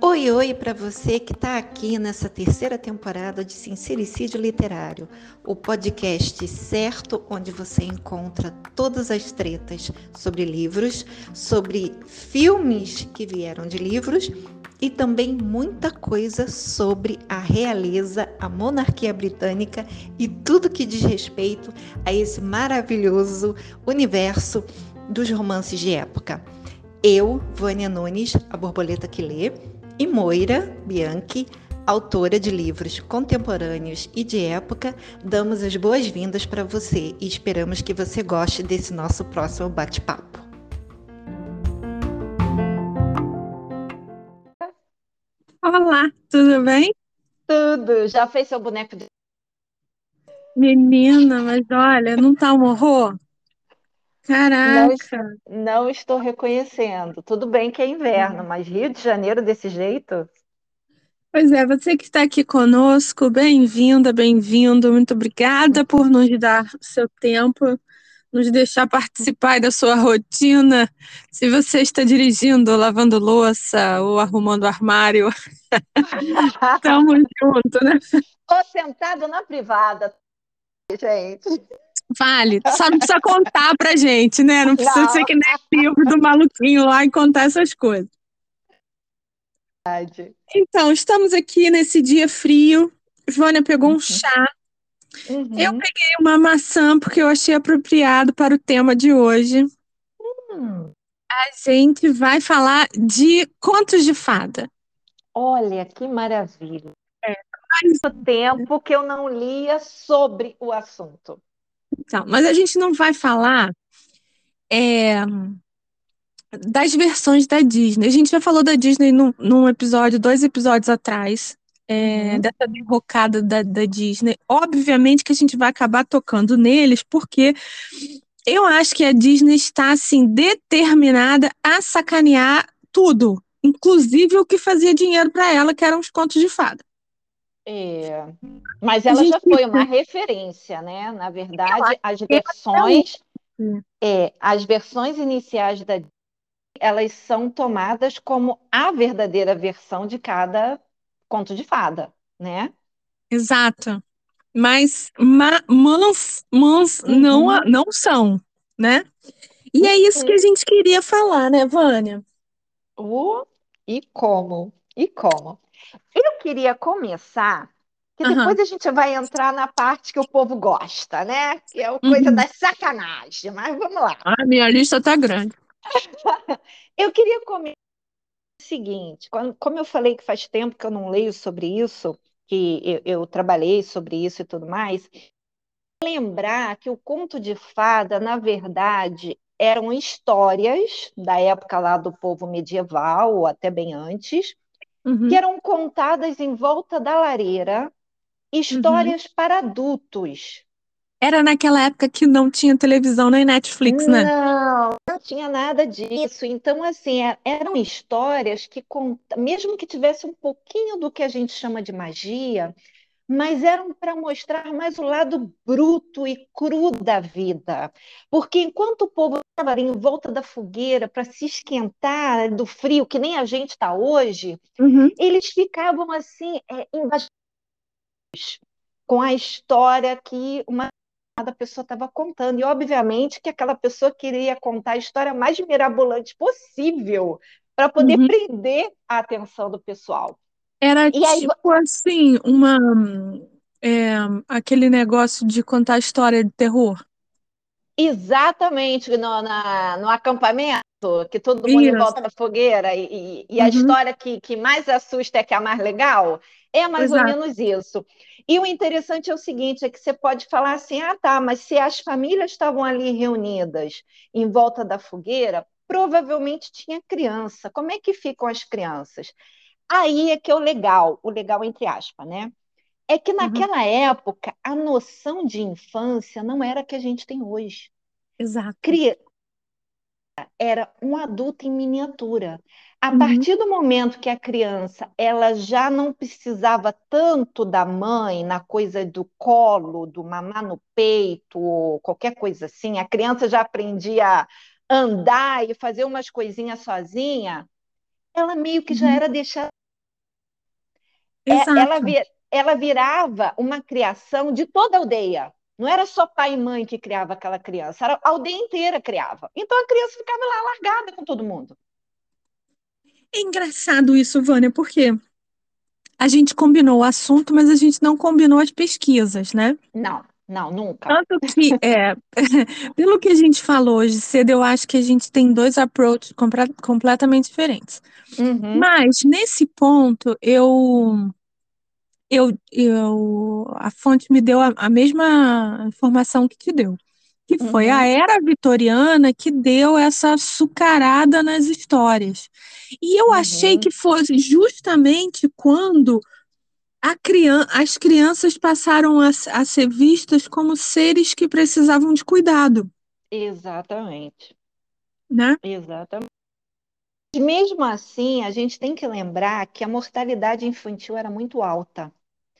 Oi, oi para você que está aqui nessa terceira temporada de Sincericídio Literário, o podcast certo onde você encontra todas as tretas sobre livros, sobre filmes que vieram de livros e também muita coisa sobre a realeza, a monarquia britânica e tudo que diz respeito a esse maravilhoso universo dos romances de época. Eu, Vânia Nunes, a borboleta que lê, e Moira Bianchi, autora de livros contemporâneos e de época, damos as boas-vindas para você e esperamos que você goste desse nosso próximo bate-papo. Olá, tudo bem? Tudo. Já fez seu boneco de. Menina, mas olha, não tá um horror? Caraca! Não, não estou reconhecendo. Tudo bem que é inverno, mas Rio de Janeiro desse jeito? Pois é, você que está aqui conosco, bem-vinda, bem-vindo. Muito obrigada por nos dar seu tempo, nos deixar participar da sua rotina. Se você está dirigindo, lavando louça ou arrumando armário, estamos juntos, né? Ou sentado na privada, gente. Vale, só não precisa contar pra gente, né? Não precisa não. ser que nem livro do maluquinho lá e contar essas coisas. Então, estamos aqui nesse dia frio. Vânia pegou um chá. Uhum. Eu peguei uma maçã porque eu achei apropriado para o tema de hoje. Uhum. A gente vai falar de contos de fada. Olha, que maravilha. É. Faz tempo que eu não lia sobre o assunto. Então, mas a gente não vai falar é, das versões da Disney. A gente já falou da Disney num, num episódio, dois episódios atrás, é, uhum. dessa derrocada da, da Disney. Obviamente que a gente vai acabar tocando neles, porque eu acho que a Disney está assim determinada a sacanear tudo, inclusive o que fazia dinheiro para ela, que eram os contos de fada. É, mas ela já foi uma referência, né? Na verdade, as versões, é, as versões iniciais da elas são tomadas como a verdadeira versão de cada conto de fada, né? Exato. Mas ma, mãos, mãos uhum. não, não são, né? E é isso que a gente queria falar, né, Vânia? Uh, e como? E como? Eu queria começar, que uhum. depois a gente vai entrar na parte que o povo gosta, né? Que é a coisa uhum. da sacanagem, mas vamos lá. A minha lista tá grande. eu queria começar o seguinte, como eu falei que faz tempo que eu não leio sobre isso, que eu, eu trabalhei sobre isso e tudo mais, lembrar que o conto de fada, na verdade, eram histórias da época lá do povo medieval, ou até bem antes, uhum. que eram contadas em volta da lareira, histórias uhum. para adultos. Era naquela época que não tinha televisão nem Netflix, né? Não, não tinha nada disso. Então, assim, é, eram histórias que, mesmo que tivesse um pouquinho do que a gente chama de magia, mas eram para mostrar mais o lado bruto e cru da vida. Porque enquanto o povo estava em volta da fogueira para se esquentar do frio, que nem a gente está hoje, uhum. eles ficavam assim, é, com a história que uma pessoa estava contando. E, obviamente, que aquela pessoa queria contar a história mais mirabolante possível para poder uhum. prender a atenção do pessoal. Era e tipo aí... assim, uma é, aquele negócio de contar história de terror. Exatamente, no, na, no acampamento, que todo mundo Isso. volta da fogueira, e, e, e uhum. a história que, que mais assusta é que é a mais legal, é mais Exato. ou menos isso. E o interessante é o seguinte: é que você pode falar assim, ah, tá, mas se as famílias estavam ali reunidas em volta da fogueira, provavelmente tinha criança. Como é que ficam as crianças? Aí é que é o legal, o legal entre aspas, né? É que uhum. naquela uhum. época a noção de infância não era a que a gente tem hoje. Exato. Cri... era um adulto em miniatura. A Uhum. partir do momento que a criança ela já não precisava tanto da mãe na coisa do colo, do mamar no peito, ou qualquer coisa assim, a criança já aprendia a andar e fazer umas coisinhas sozinha, ela meio que já Uhum. era deixada. É, ela, Exato. vi- ela virava uma criação de toda a aldeia. Não era só pai e mãe que criava aquela criança, era a aldeia inteira criava. Então a criança ficava lá largada com todo mundo. É engraçado isso, Vânia, porque a gente combinou o assunto, mas a gente não combinou as pesquisas, né? Não, não, nunca. Tanto que, é, pelo que a gente falou hoje cedo, eu acho que a gente tem dois approaches completamente diferentes. Uhum, Mas, nesse ponto, eu, eu, eu, a fonte me deu a, a mesma informação que te deu, que foi a uhum, era vitoriana que deu essa açucarada nas histórias. E eu achei uhum. que fosse justamente quando a as crianças passaram a, a ser vistas como seres que precisavam de cuidado, Exatamente, né? exatamente. Mesmo assim, a gente tem que lembrar que a mortalidade infantil era muito alta.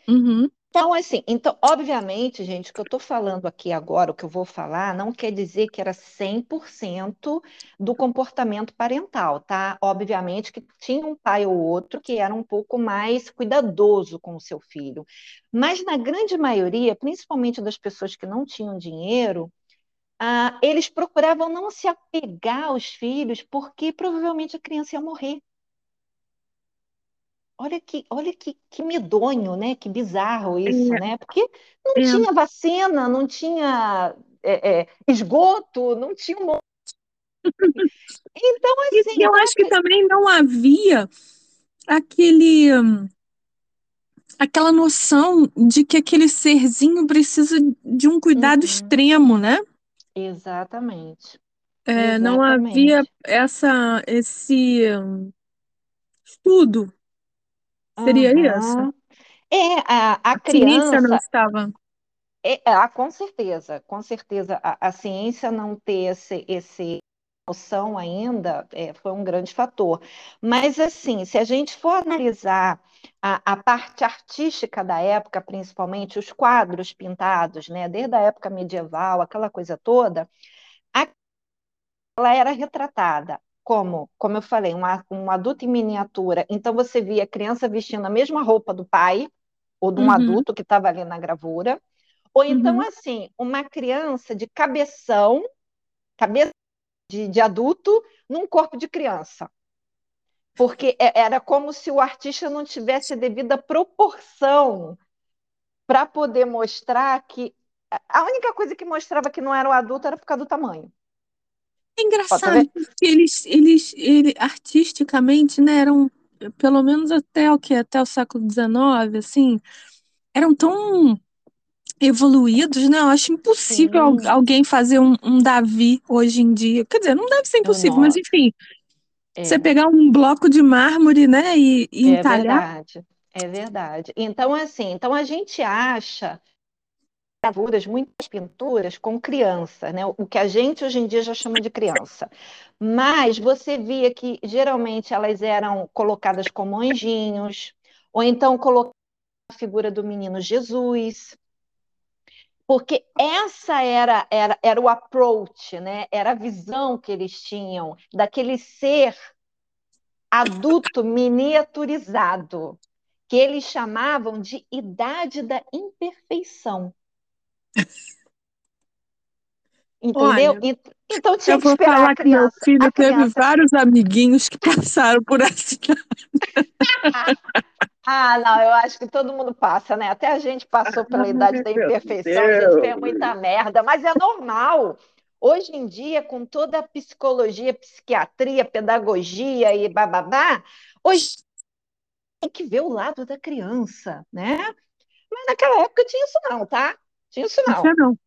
Uhum, Então, assim, então, obviamente, gente, o que eu estou falando aqui agora, o que eu vou falar, não quer dizer que era 100% do comportamento parental, tá? Obviamente que tinha um pai ou outro que era um pouco mais cuidadoso com o seu filho. Mas na grande maioria, principalmente das pessoas que não tinham dinheiro, ah, eles procuravam não se apegar aos filhos, porque provavelmente a criança ia morrer. Olha que, olha que, que medonho, né? Que bizarro isso, é, né? Porque não é. tinha vacina, não tinha é, é, esgoto, não tinha um monte. Então, E assim, eu então, acho que também não havia aquele, aquela noção de que aquele serzinho precisa de um cuidado Uhum, extremo, né? exatamente, É, não havia essa, esse estudo, seria isso? Uhum. É, a, a A ciência não criança, estava. é, ah, com certeza, com certeza, a, a ciência não ter esse, esse noção ainda é, foi um grande fator. Mas, assim, se a gente for analisar a, a parte artística da época, principalmente os quadros pintados, né, desde a época medieval, aquela coisa toda, a- ela era retratada como, como eu falei, um, um adulto em miniatura. Então, você via a criança vestindo a mesma roupa do pai, ou de um Uhum, adulto que estava ali na gravura. Ou então, uhum. assim, uma criança de cabeção, cabeça de, de adulto, num corpo de criança. porque é- era como se o artista não tivesse a devida proporção para poder mostrar que a única coisa que mostrava que não era o adulto era por causa do tamanho. É Ó, tá engraçado, porque eles, eles, ele, artisticamente, né, eram, pelo menos até o que? Até o século XIX, assim, eram tão evoluídos, né? Eu acho impossível Sim, alguém fazer um, um Davi hoje em dia. Quer dizer, não deve ser impossível, mas enfim, você é, pegar um bloco de mármore, né, e, e é entalhar, verdade, é verdade. Então, assim, então a gente acha gravuras, muitas pinturas com criança, né? O que a gente hoje em dia já chama de criança. Mas você via que geralmente elas eram colocadas como anjinhos, ou então colocavam a figura do menino Jesus, porque essa era, era, era o approach, né? Era a visão que eles tinham daquele ser adulto miniaturizado, que eles chamavam de idade da imperfeição. Entendeu? olha, Ent- Então eu tinha que vou esperar a falar que meu criança, filho teve criança. vários amiguinhos que passaram por essa. Ah, não, eu acho que todo mundo passa, né? Até a gente passou pela idade da imperfeição, a gente fez Deus. muita merda, mas é normal. Hoje em dia, com toda a psicologia, psiquiatria, pedagogia e bababá, hoje tem que ver o lado da criança, né? Mas naquela época tinha isso não, tá? Tinha isso Não tinha não,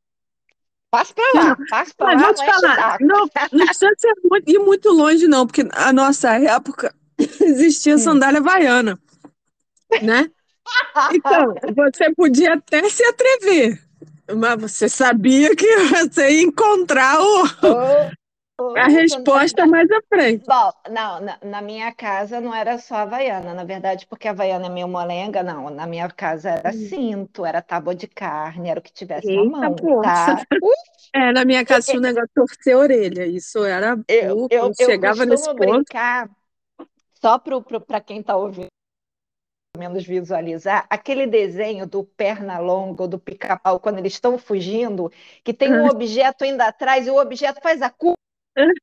Passa pra tinha não. lá, passa pra Mas lá, vou te falar, não, não precisa ser muito, ir muito longe, não, porque a nossa época existia Hum. sandália havaiana, né? Então, você podia até se atrever, mas você sabia que você ia encontrar o, A resposta mais à frente. Bom, não, na, na, minha casa não era só Havaiana, na verdade, porque a Havaiana é meio molenga, não. Na minha casa era hum. cinto, era tábua de carne, era o que tivesse Eita, na mão, tá? É, na minha casa tinha um negócio de torcer a orelha, isso era eu, eu, eu chegava nesse ponto. brincar, só para quem está ouvindo, menos visualizar, aquele desenho do perna longa ou do pica-pau, quando eles estão fugindo, que tem um objeto ainda atrás e o objeto faz a curva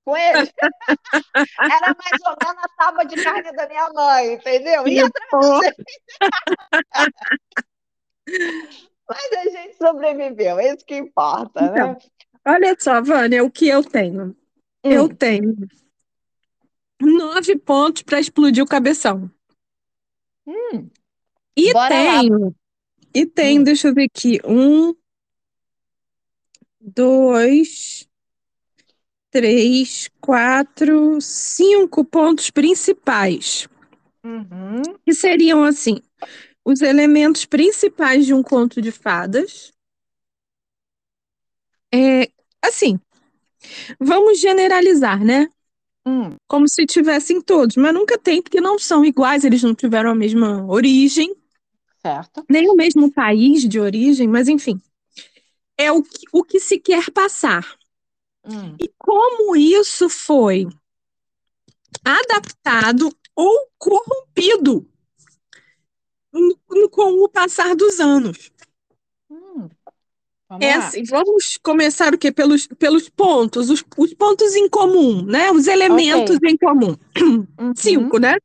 com ele. Era mais ou menos a tábua de carne da minha mãe, entendeu? E atrás Mas a gente sobreviveu, é isso que importa, né? então, né? Olha só, Vânia, o que eu tenho? Hum. Eu tenho nove pontos para explodir o cabeção. Hum. E Bora tenho, lá. e tem, hum. deixa eu ver aqui, um, dois, três, quatro, cinco pontos principais. Uhum. Que seriam assim: os elementos principais de um conto de fadas. É, assim, vamos generalizar, né? Hum. Como se tivessem todos, mas nunca tem, porque não são iguais, eles não tiveram a mesma origem. Certo. Nem o mesmo país de origem, mas enfim. É o que, o que se quer passar. Hum. E como isso foi adaptado ou corrompido com o passar dos anos. Hum. Vamos é assim, vamos começar o quê? Pelos, pelos pontos, os, os pontos em comum, né? Os elementos okay. em comum. Uhum. Cinco, né?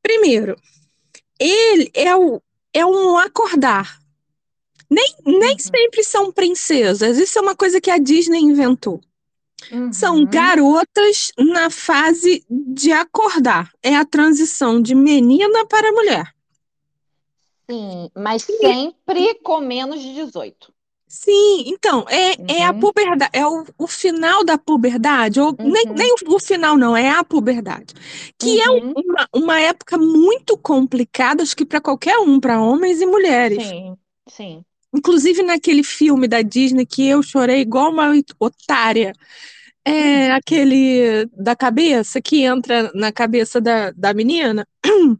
Primeiro, ele é, o, é um acordar. Nem, nem uhum. sempre são princesas. Isso é uma coisa que a Disney inventou. Uhum. São garotas na fase de acordar. É a transição de menina para mulher. Sim, mas sempre com menos de 18. Sim, então, é, uhum. é a uhum. puberdade, é o, o final da puberdade, ou uhum. nem, nem o, o, final, não, é a puberdade. Que é uhum. é uma, uma época muito complicada, acho que para qualquer um, para homens e mulheres. Sim, sim. Inclusive naquele filme da Disney que eu chorei igual uma otária. É aquele da cabeça que entra na cabeça da, da menina.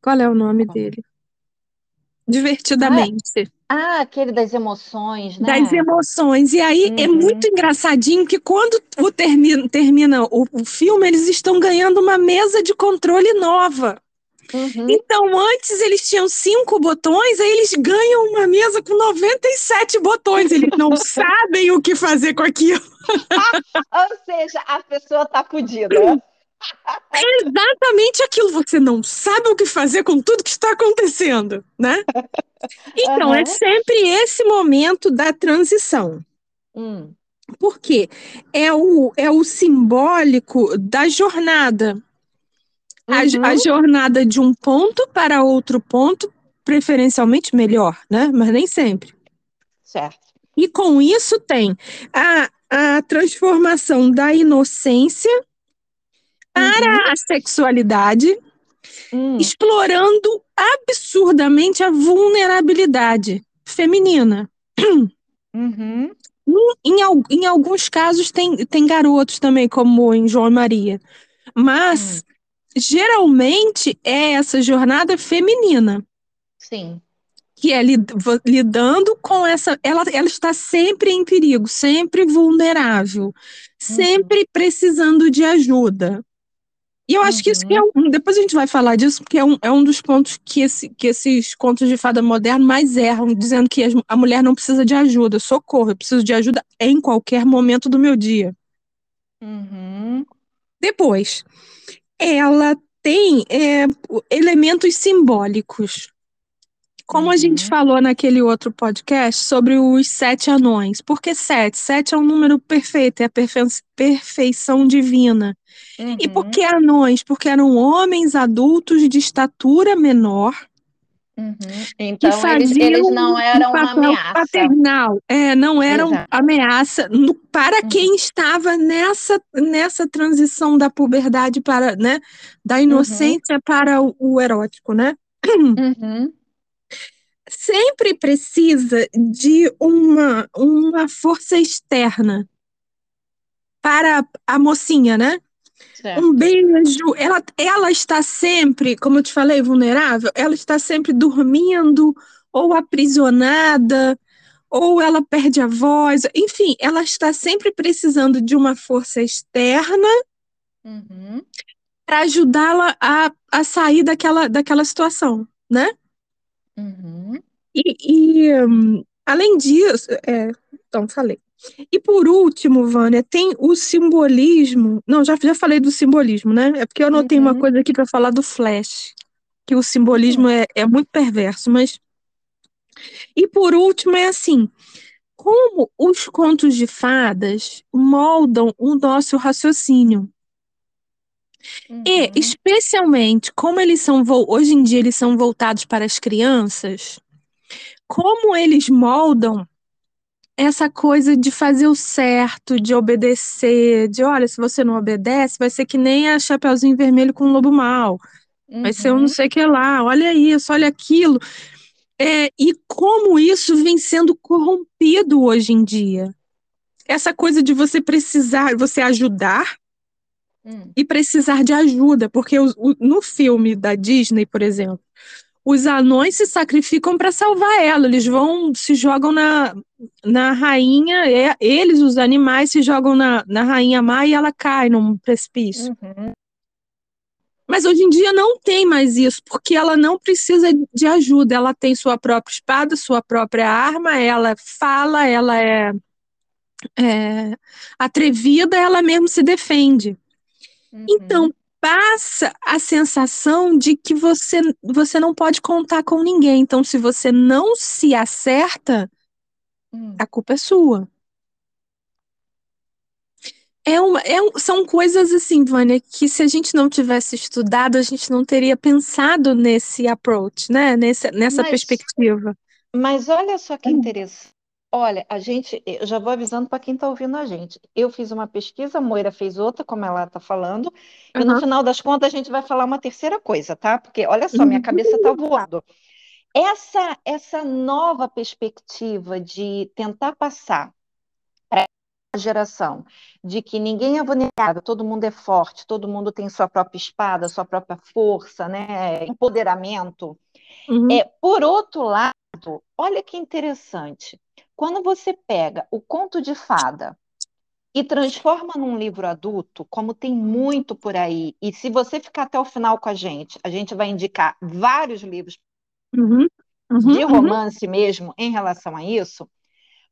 Qual é o nome dele? Divertidamente. Ah, aquele das emoções, né? Das emoções. E aí é uhum. é muito engraçadinho que quando o termina, termina o, o filme, eles estão ganhando uma mesa de controle nova. Uhum. Então, antes eles tinham cinco botões, aí eles ganham uma mesa com 97 botões. Eles não sabem o que fazer com aquilo. Ou seja, a pessoa tá fodida. É exatamente aquilo. Você não sabe o que fazer com tudo que está acontecendo, né? Então, uhum. é sempre esse momento da transição. Hum. Porque é o, é o simbólico da jornada. Uhum. A, a jornada de um ponto para outro ponto, preferencialmente melhor, né? Mas nem sempre. Certo. E com isso tem a, a transformação da inocência para uhum. a sexualidade, uhum. explorando absurdamente a vulnerabilidade feminina. Uhum. Em, em, alguns casos tem, tem garotos também, como em João e Maria. Mas hum. Geralmente é essa jornada feminina. Sim. Que é lidando com essa. Ela, ela está sempre em perigo, sempre vulnerável, uhum. sempre precisando de ajuda. E eu acho uhum. que isso que é uhum. um, depois a gente vai falar disso, porque é um, é um dos pontos que, esse, que esses contos de fada moderno mais erram, dizendo que a mulher não precisa de ajuda, socorro, eu preciso de ajuda em qualquer momento do meu dia. Uhum. Depois, ela tem é, elementos simbólicos. Como uhum. a gente falou naquele outro podcast sobre os sete anões. Por que sete? Sete é um número perfeito, é a perfe perfeição divina. Uhum. E por que anões? Porque eram homens adultos de estatura menor. Uhum. Então, eles, eles, não eram um uma ameaça. Paternal. É, não eram Exato. ameaça no, para uhum. quem estava nessa, nessa transição da puberdade para, né, da uhum. inocência para o, o, erótico, né? Uhum. Sempre precisa de uma, uma força externa para a mocinha, né? Certo. Um beijo. Ela, ela está sempre, como eu te falei, vulnerável. Ela está sempre dormindo ou aprisionada, ou ela perde a voz. Enfim, ela está sempre precisando de uma força externa Uhum. para ajudá-la a, a sair daquela, daquela situação, né? Uhum. E, e, hum, além disso, é, então falei. E por último, Vânia, tem o simbolismo. Não, já, já falei do simbolismo, né? É porque eu anotei uma Uhum. coisa aqui para falar do Flash, que o simbolismo é, é muito perverso, mas. E por último, é assim: como os contos de fadas moldam o nosso raciocínio. E, Uhum. especialmente, como eles são, hoje em dia, eles são voltados para as crianças, como eles moldam essa coisa de fazer o certo, de obedecer, de olha, se você não obedece, vai ser que nem a Chapeuzinho Vermelho com o Lobo Mal, vai ser um Uhum. não sei o que lá, olha isso, olha aquilo. É, e como isso vem sendo corrompido hoje em dia. Essa coisa de você precisar, você ajudar Hum. e precisar de ajuda, porque o- o- no filme da Disney, por exemplo, os anões se sacrificam para salvar ela, eles vão, se jogam na, na rainha, é, eles, os animais, se jogam na, na rainha má e ela cai num precipício. Uhum. Mas hoje em dia não tem mais isso, porque ela não precisa de ajuda, ela tem sua própria espada, sua própria arma, ela fala, ela é, é atrevida, ela mesmo se defende. Uhum. Então, passa a sensação de que você, você não pode contar com ninguém. Então, se você não se acerta, Hum. a culpa é sua. É uma, é um- são coisas assim, Vânia, que se a gente não tivesse estudado, a gente não teria pensado nesse approach, né? Nesse, nessa Mas- perspectiva. Mas olha só que Hum. interessante. Olha, a gente, eu já vou avisando para quem está ouvindo a gente. Eu fiz uma pesquisa, a Moira fez outra, como ela está falando, e no Aham. final das contas a gente vai falar uma terceira coisa, tá? Porque olha só, minha Uhum. cabeça está voando. Essa, essa nova perspectiva de tentar passar para a geração de que ninguém é vulnerável, todo mundo é forte, todo mundo tem sua própria espada, sua própria força, né? Empoderamento. Uhum. É, por outro lado, olha que interessante. Quando você pega o conto de fada e transforma num livro adulto, como tem muito por aí, e se você ficar até o final com a gente, a gente vai indicar vários livros Uhum. Uhum. de Uhum. romance mesmo em relação a isso,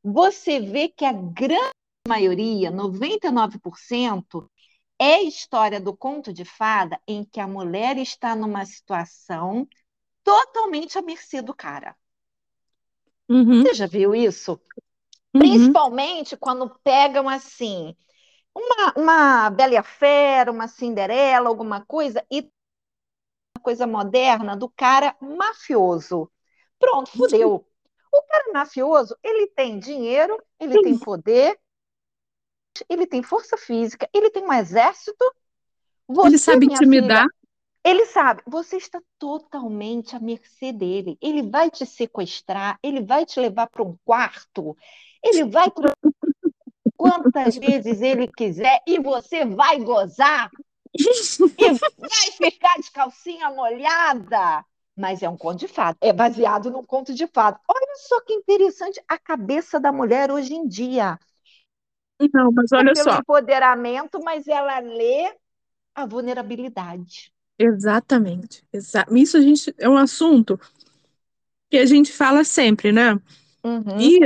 você vê que a grande maioria, 99%, é a história do conto de fada em que a mulher está numa situação totalmente à mercê do cara. Uhum. Você já viu isso? Uhum. Principalmente quando pegam assim, uma, uma Bela e a Fera, uma Cinderela, alguma coisa, e uma coisa moderna do cara mafioso. Pronto, fudeu. O cara mafioso, ele tem dinheiro, ele tem poder, ele tem força física, ele tem um exército. Você, Ele sabe intimidar. filha, ele sabe, você está totalmente à mercê dele. Ele vai te sequestrar, ele vai te levar para um quarto, ele vai quantas vezes ele quiser e você vai gozar e vai ficar de calcinha molhada. Mas é um conto de fada, é baseado num conto de fada. Olha só que interessante a cabeça da mulher hoje em dia. Não, mas olha Pelo só. empoderamento, mas ela lê a vulnerabilidade. Exatamente. Exa isso a gente é um assunto que a gente fala sempre, né? Uhum. E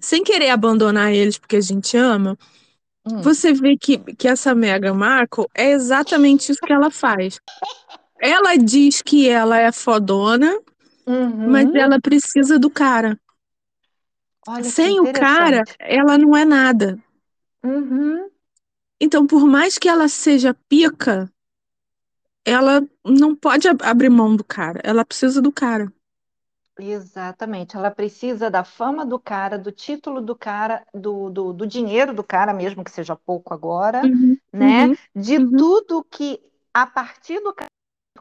sem querer abandonar eles porque a gente ama, Hum. você vê que, que essa Meghan Markle é exatamente isso que ela faz. Ela diz que ela é fodona, Uhum. mas ela precisa do cara. Olha Sem o cara, ela não é nada. Uhum. Então, por mais que ela seja pica, ela não pode ab- abrir mão do cara. Ela precisa do cara. Exatamente. Ela precisa da fama do cara, do título do cara, do, do, do dinheiro do cara, mesmo que seja pouco agora, Uhum, né? uhum, De uhum. tudo que, a partir do cara,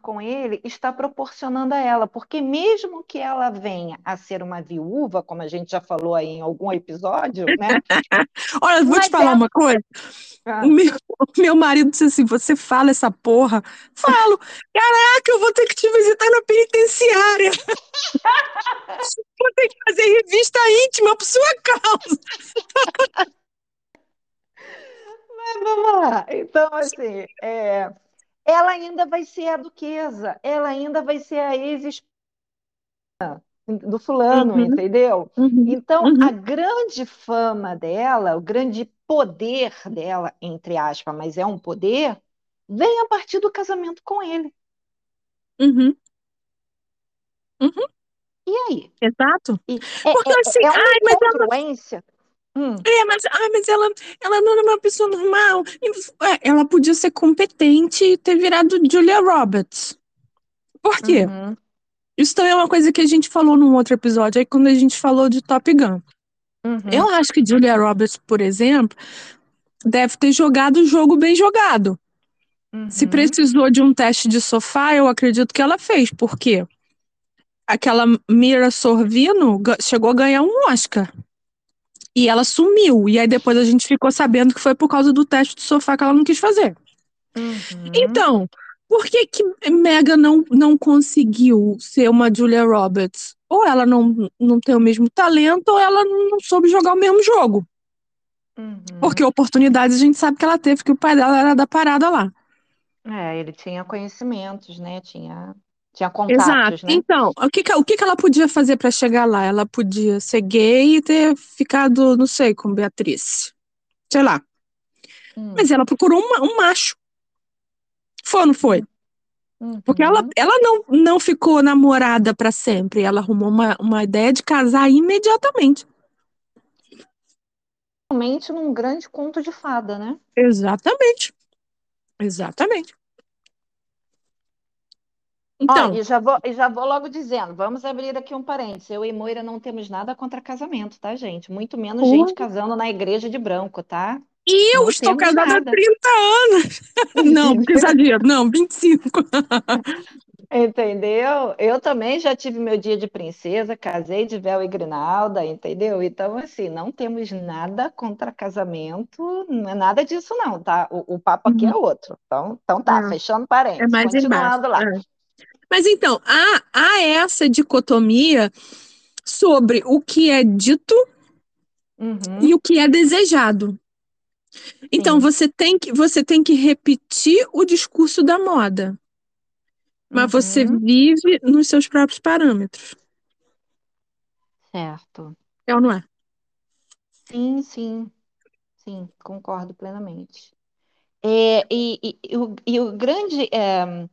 com ele está proporcionando a ela, porque mesmo que ela venha a ser uma viúva, como a gente já falou aí em algum episódio, né? Olha, vou te falar ela... uma coisa. Ah. O, meu, o meu marido disse assim: você fala essa porra? Falo, caraca, eu vou ter que te visitar na penitenciária. vou ter que fazer revista íntima por sua causa. Mas vamos lá. Então, assim, é, ela ainda vai ser a duquesa, ela ainda vai ser a ex do fulano, uhum. entendeu? Uhum. Então, uhum. a grande fama dela, o grande poder dela, entre aspas, mas é um poder, vem a partir do casamento com ele. Uhum. Uhum. E aí? Exato. E é, Porque é, assim, é uma ai. Hum. É, mas, ah, mas ela, ela não era uma pessoa normal. É, ela podia ser competente e ter virado Julia Roberts. Por quê? Uhum. Isso também é uma coisa que a gente falou num outro episódio, aí quando a gente falou de Top Gun. Uhum. Eu acho que Julia Roberts, por exemplo, deve ter jogado o jogo bem jogado. Uhum. Se precisou de um teste de sofá, eu acredito que ela fez, porque aquela Mira Sorvino chegou a ganhar um Oscar. E ela sumiu. E aí depois a gente ficou sabendo que foi por causa do teste do sofá que ela não quis fazer. Uhum. Então, por que que Megan não, não conseguiu ser uma Julia Roberts? Ou ela não, não tem o mesmo talento, ou ela não soube jogar o mesmo jogo. Uhum. Porque oportunidades a gente sabe que ela teve, que o pai dela era da parada lá. É, ele tinha conhecimentos, né? Tinha tinha contatos, Exato. né? Então, o que, o que ela podia fazer para chegar lá? Ela podia ser gay e ter ficado, não sei, com Beatriz. Sei lá. Hum. Mas ela procurou um, um, macho. Foi ou não foi? Uhum. Porque ela, ela não, não ficou namorada para sempre. Ela arrumou uma, uma ideia de casar imediatamente. Realmente num grande conto de fada, né? Exatamente. Exatamente. Então, Ó, e já vou, e já vou logo dizendo, vamos abrir aqui um parênteses. Eu e Moira não temos nada contra casamento, tá, gente? Muito menos gente casando na igreja de branco, tá? E eu não estou casada nada. há 30 anos. não, exagero. Não, 25. Entendeu? Eu também já tive meu dia de princesa, casei de véu e grinalda, entendeu? Então, assim, não temos nada contra casamento, não é nada disso, não, tá? O, o papo aqui uhum. é outro. Então, então tá, fechando parênteses, é mais continuando embaixo. lá. É. Mas então, há, há essa dicotomia sobre o que é dito uhum. e o que é desejado. Então, você tem, que, você tem que repetir o discurso da moda. Mas uhum. você vive nos seus próprios parâmetros. Certo. É ou não é? Sim, sim. Sim, concordo plenamente. É, e, e, e, o, e o grande. É,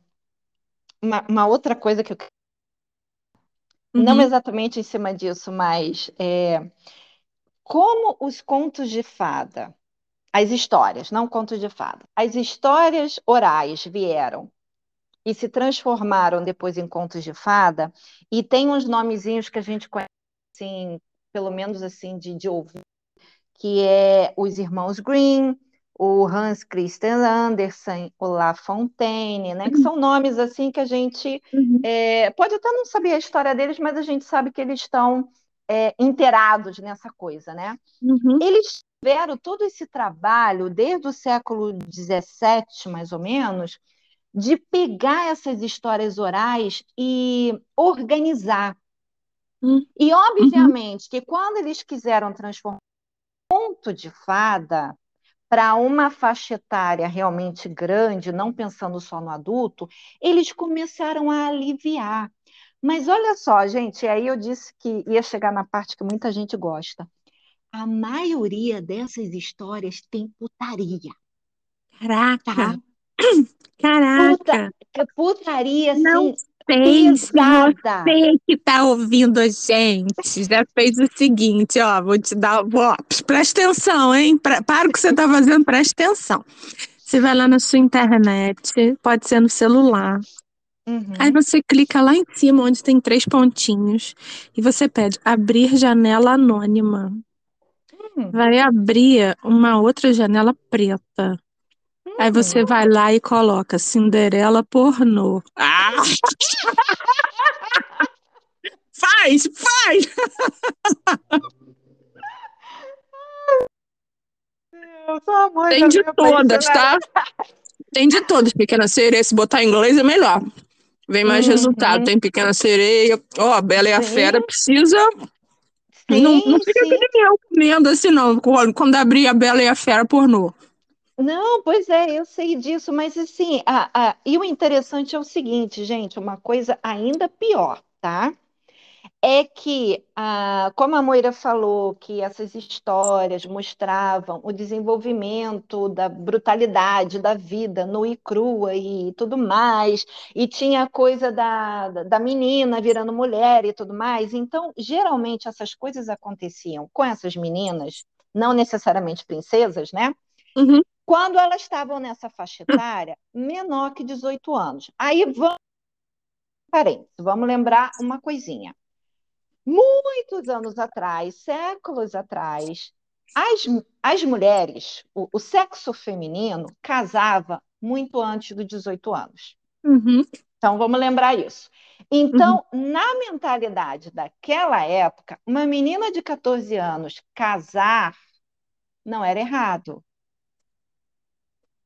uma, uma outra coisa que eu. Uhum. Não exatamente em cima disso, mas é, como os contos de fada, as histórias, não contos de fada, as histórias orais vieram e se transformaram depois em contos de fada, e tem uns nomezinhos que a gente conhece, assim, pelo menos assim, de, de ouvir, que é os Irmãos Green, o Hans Christian Andersen, o La Fontaine, né? Que uhum. são nomes assim que a gente uhum. é, pode até não saber a história deles, mas a gente sabe que eles estão é, inteirados nessa coisa, né? Uhum. Eles tiveram todo esse trabalho desde o século XVII, mais ou menos, de pegar essas histórias orais e organizar. Uhum. E, obviamente, que quando eles quiseram transformar conto de fada para uma faixa etária realmente grande, não pensando só no adulto, eles começaram a aliviar. Mas olha só, gente, aí eu disse que ia chegar na parte que muita gente gosta. A maioria dessas histórias tem putaria. Caraca! Tá? Caraca! Puta, putaria, assim, sei se você que tá ouvindo a gente já fez o seguinte, ó, vou te dar, ó, presta atenção, hein? Para o que você tá fazendo, presta atenção. Você vai lá na sua internet, pode ser no celular. Uhum. Aí você clica lá em cima onde tem três pontinhos e você pede abrir janela anônima. Uhum. Vai abrir uma outra janela preta. Aí você vai lá e coloca Cinderela pornô. Ah! faz, faz! Tem de todas, tá? Tem de todas. Pequena sereia, se botar em inglês é melhor. Vem mais uhum. resultado. Tem Pequena Sereia. Ó, oh, Bela e a sim. Fera precisa. Sim, não, não fica aquele mel comendo assim, não. Quando abrir a Bela e a Fera pornô. Não, pois é, eu sei disso, mas assim, a, a, e o interessante é o seguinte, gente, uma coisa ainda pior, tá? é que, ah, como a Moira falou, que essas histórias mostravam o desenvolvimento da brutalidade da vida nua e crua e tudo mais, e tinha a coisa da, da menina virando mulher e tudo mais. Então, geralmente, essas coisas aconteciam com essas meninas, não necessariamente princesas, né? Uhum. Quando elas estavam nessa faixa etária, menor que 18 anos. Aí vamos. Parênteses, vamos lembrar uma coisinha muitos anos atrás, séculos atrás, as, as mulheres, o, o sexo feminino, casava muito antes dos 18 anos. Uhum. Então, vamos lembrar isso. Então, uhum. na mentalidade daquela época, uma menina de 14 anos casar não era errado.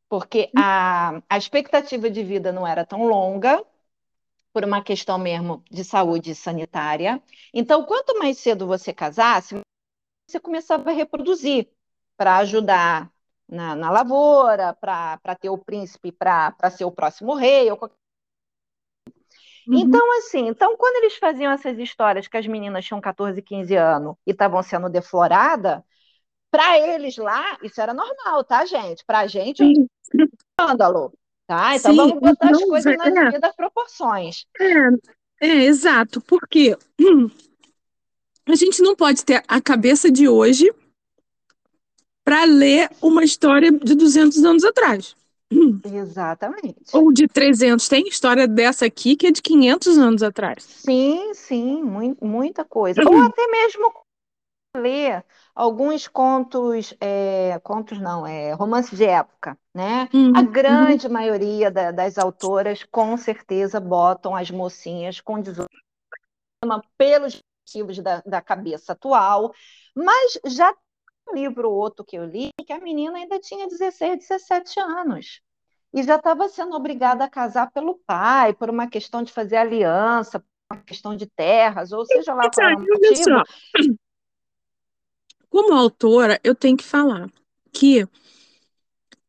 Porque a, a expectativa de vida não era tão longa, por uma questão mesmo de saúde sanitária. Então, quanto mais cedo você casasse, você começava a reproduzir para ajudar na, na lavoura, para ter o príncipe para ser o próximo rei. Ou... Uhum. Então, assim, então, quando eles faziam essas histórias que as meninas tinham 14, 15 anos e estavam sendo defloradas, para eles lá, isso era normal, tá, gente? Para a gente, um escândalo. Tá? Então Sim, vamos botar as coisas nas é, devidas proporções. É, é, exato, porque hum, a gente não pode ter a cabeça de hoje para ler uma história de 200 anos atrás. Exatamente. Ou de 300. Tem história dessa aqui que é de 500 anos atrás. Sim, sim, muita coisa. Ou até mesmo ler alguns contos, é, contos não, é, romances de época, né? Uhum, a grande uhum. maioria da, das autoras, com certeza, botam as mocinhas com 18 pelos motivos da, da cabeça atual, mas já tem um livro outro que eu li que a menina ainda tinha 16, 17 anos. E já estava sendo obrigada a casar pelo pai, por uma questão de fazer aliança, por uma questão de terras, ou seja lá qual era o motivo. Como autora, eu tenho que falar que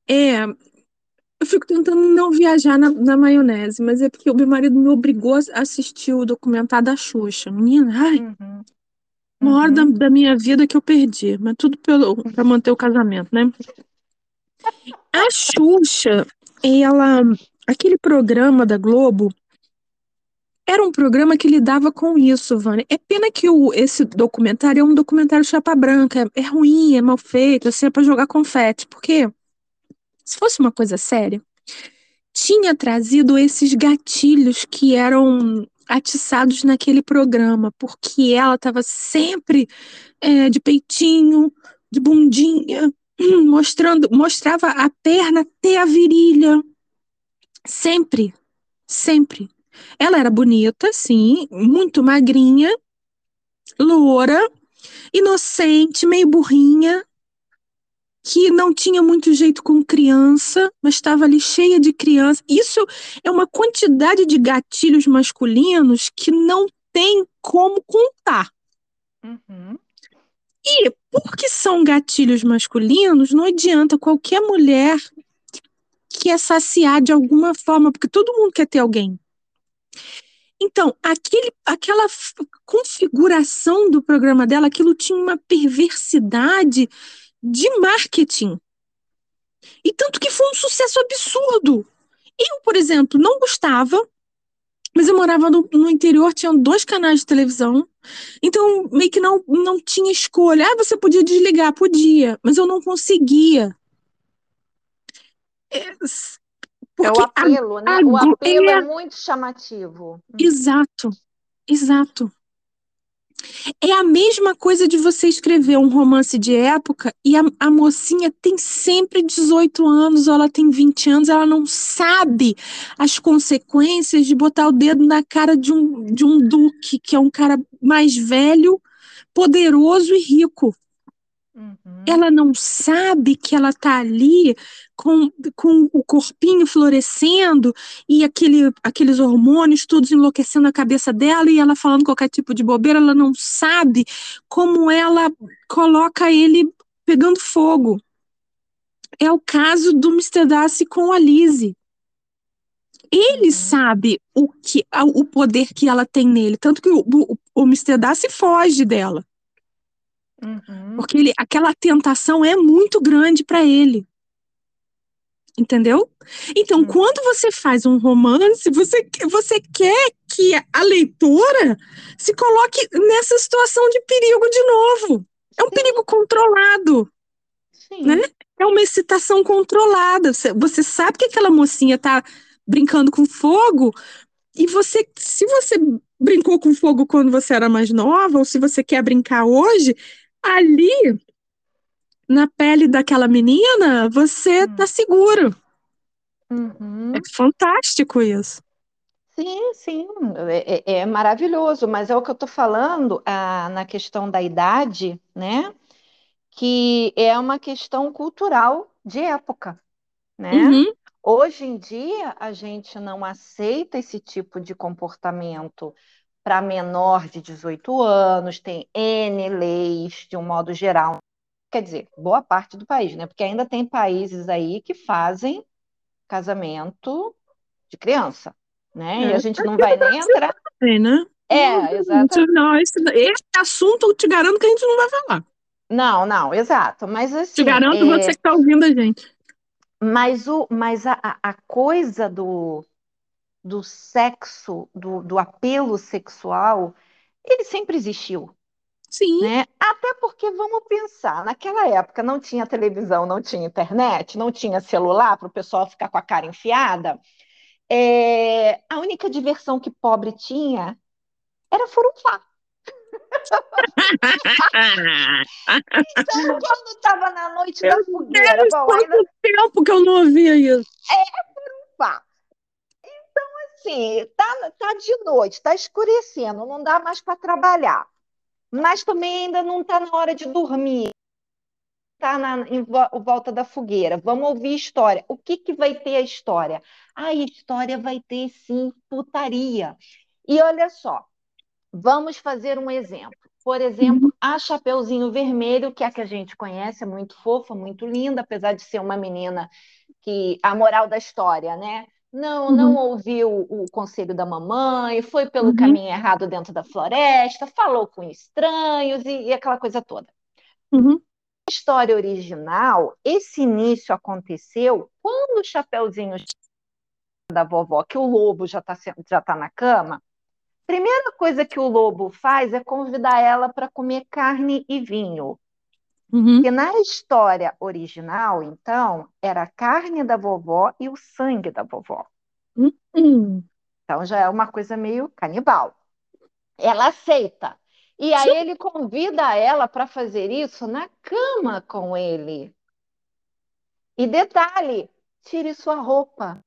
é, eu fico tentando não viajar na, na, maionese, mas é porque o meu marido me obrigou a assistir o documentário da Xuxa. Menina, ai, uhum. uma uhum. hora da, da, minha vida que eu perdi, mas tudo para manter o casamento, né? A Xuxa, ela, aquele programa da Globo, era um programa que lidava com isso, Vânia. É pena que o, esse documentário é um documentário chapa branca, é, é ruim, é mal feito, assim, é pra jogar confete, porque se fosse uma coisa séria, tinha trazido esses gatilhos que eram atiçados naquele programa, porque ela estava sempre é, de peitinho, de bundinha, mostrando, mostrava a perna até a virilha. Sempre, sempre. Ela era bonita, sim, muito magrinha, loura, inocente, meio burrinha, que não tinha muito jeito com criança, mas estava ali cheia de criança. Isso é uma quantidade de gatilhos masculinos que não tem como contar. Uhum. E porque são gatilhos masculinos, não adianta qualquer mulher quer saciar de alguma forma, porque todo mundo quer ter alguém. Então, aquele, aquela configuração do programa dela, aquilo tinha uma perversidade de marketing. E tanto que foi um sucesso absurdo. Eu, por exemplo, não gostava, mas eu morava no, no interior, tinha dois canais de televisão, então meio que não, não tinha escolha. Ah, você podia desligar? Podia, mas eu não conseguia. É, porque é o apelo, a, né? A, o apelo é... é... muito chamativo. Exato, exato. É a mesma coisa de você escrever um romance de época e a, a, mocinha tem sempre 18 anos ou ela tem 20 anos, ela não sabe as consequências de botar o dedo na cara de um, de um duque, que é um cara mais velho, poderoso e rico. Uhum. Ela não sabe que ela está ali com, com o corpinho florescendo e aquele, aqueles hormônios todos enlouquecendo a cabeça dela e ela falando qualquer tipo de bobeira, ela não sabe como ela coloca ele pegando fogo. É o caso do Mr. Darcy com a Lizzie. Ele uhum. sabe o, que, o poder que ela tem nele, tanto que o, o, o Mr. Darcy foge dela. Uhum. Porque ele, aquela tentação é muito grande para ele. Entendeu? Então, uhum. quando você faz um romance, você, você quer que a leitora se coloque nessa situação de perigo de novo. É um Sim. perigo controlado. Sim. Né? É uma excitação controlada. Você, você sabe que aquela mocinha tá brincando com fogo, e você, se você brincou com fogo quando você era mais nova, ou se você quer brincar hoje, ali na pele daquela menina, você hum. tá seguro. Uhum. É fantástico isso. Sim, sim, é, é, é, maravilhoso, mas é o que eu tô falando ah, na questão da idade, né? Que é uma questão cultural de época, né? Uhum. Hoje em dia, a gente não aceita esse tipo de comportamento para menor de 18 anos, tem N leis, de um modo geral. Quer dizer, boa parte do país, né? Porque ainda tem países aí que fazem casamento de criança, né? É, e a gente não vai nem entrar. Né? É, exato. Não, esse, esse assunto eu te garanto que a gente não vai falar. Não, não, exato. Mas assim. Te garanto é... você que está ouvindo a gente. Mas, o, mas a, a coisa do, do sexo, do, do apelo sexual, ele sempre existiu. Sim. Né? Até porque, vamos pensar, naquela época não tinha televisão, não tinha internet, não tinha celular para o pessoal ficar com a cara enfiada. É... A única diversão que pobre tinha era furunfar. então, quando estava na noite da fogueira, bom, ainda... tempo que eu não ouvia isso. É, furunfar assim, tá, tá de noite, tá escurecendo, não dá mais para trabalhar. Mas também ainda não está na hora de dormir. Está em volta da fogueira. Vamos ouvir história. O que, que vai ter a história? A história vai ter, sim, putaria. E olha só, vamos fazer um exemplo. Por exemplo, a Chapeuzinho Vermelho, que é a que a gente conhece, é muito fofa, muito linda, apesar de ser uma menina que a moral da história, né? Não, uhum. não ouviu o conselho da mamãe, foi pelo uhum. caminho errado dentro da floresta, falou com estranhos e, e aquela coisa toda. Uhum. Na história original, esse início aconteceu quando o Chapeuzinho da vovó, que o lobo já está já tá na cama, primeira coisa que o lobo faz é convidar ela para comer carne e vinho. Uhum. Que na história original, então, era a carne da vovó e o sangue da vovó. Uhum. Então já é uma coisa meio canibal. Ela aceita. E aí Sim. ele convida ela para fazer isso na cama com ele. E detalhe, tire sua roupa.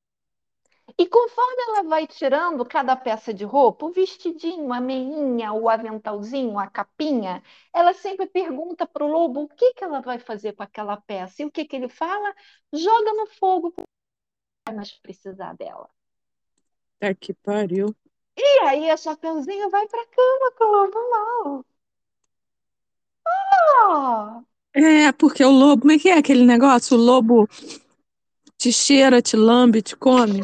E conforme ela vai tirando cada peça de roupa, o vestidinho, a meinha, o aventalzinho, a capinha, ela sempre pergunta para o lobo o que, que ela vai fazer com aquela peça. E o que, que ele fala? Joga no fogo, não vai mais precisar dela. É que pariu. E aí a Chapeuzinho vai para cama com o lobo mal. Oh! É, porque o lobo, como é que é aquele negócio? O lobo te cheira, te lambe, te come.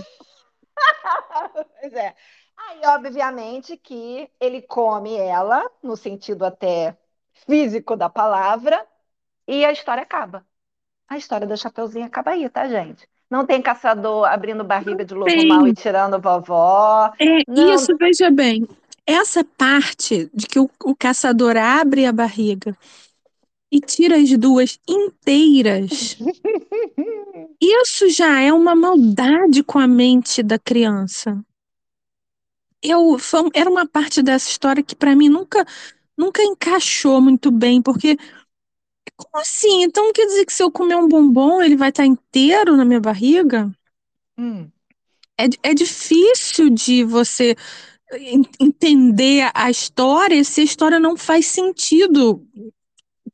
pois é. Aí, obviamente, que ele come ela, no sentido até físico da palavra, e a história acaba. A história da Chapeuzinho acaba aí, tá, gente? Não tem caçador abrindo barriga de lobo tem. mal e tirando vovó. É, não... Isso, veja bem. Essa parte de que o, o caçador abre a barriga e tira as duas inteiras. Isso já é uma maldade com a mente da criança. Eu, foi, era uma parte dessa história que para mim nunca nunca encaixou muito bem, porque como assim? Então quer dizer que se eu comer um bombom, ele vai estar inteiro na minha barriga? Hum. É, é difícil de você entender a história se a história não faz sentido.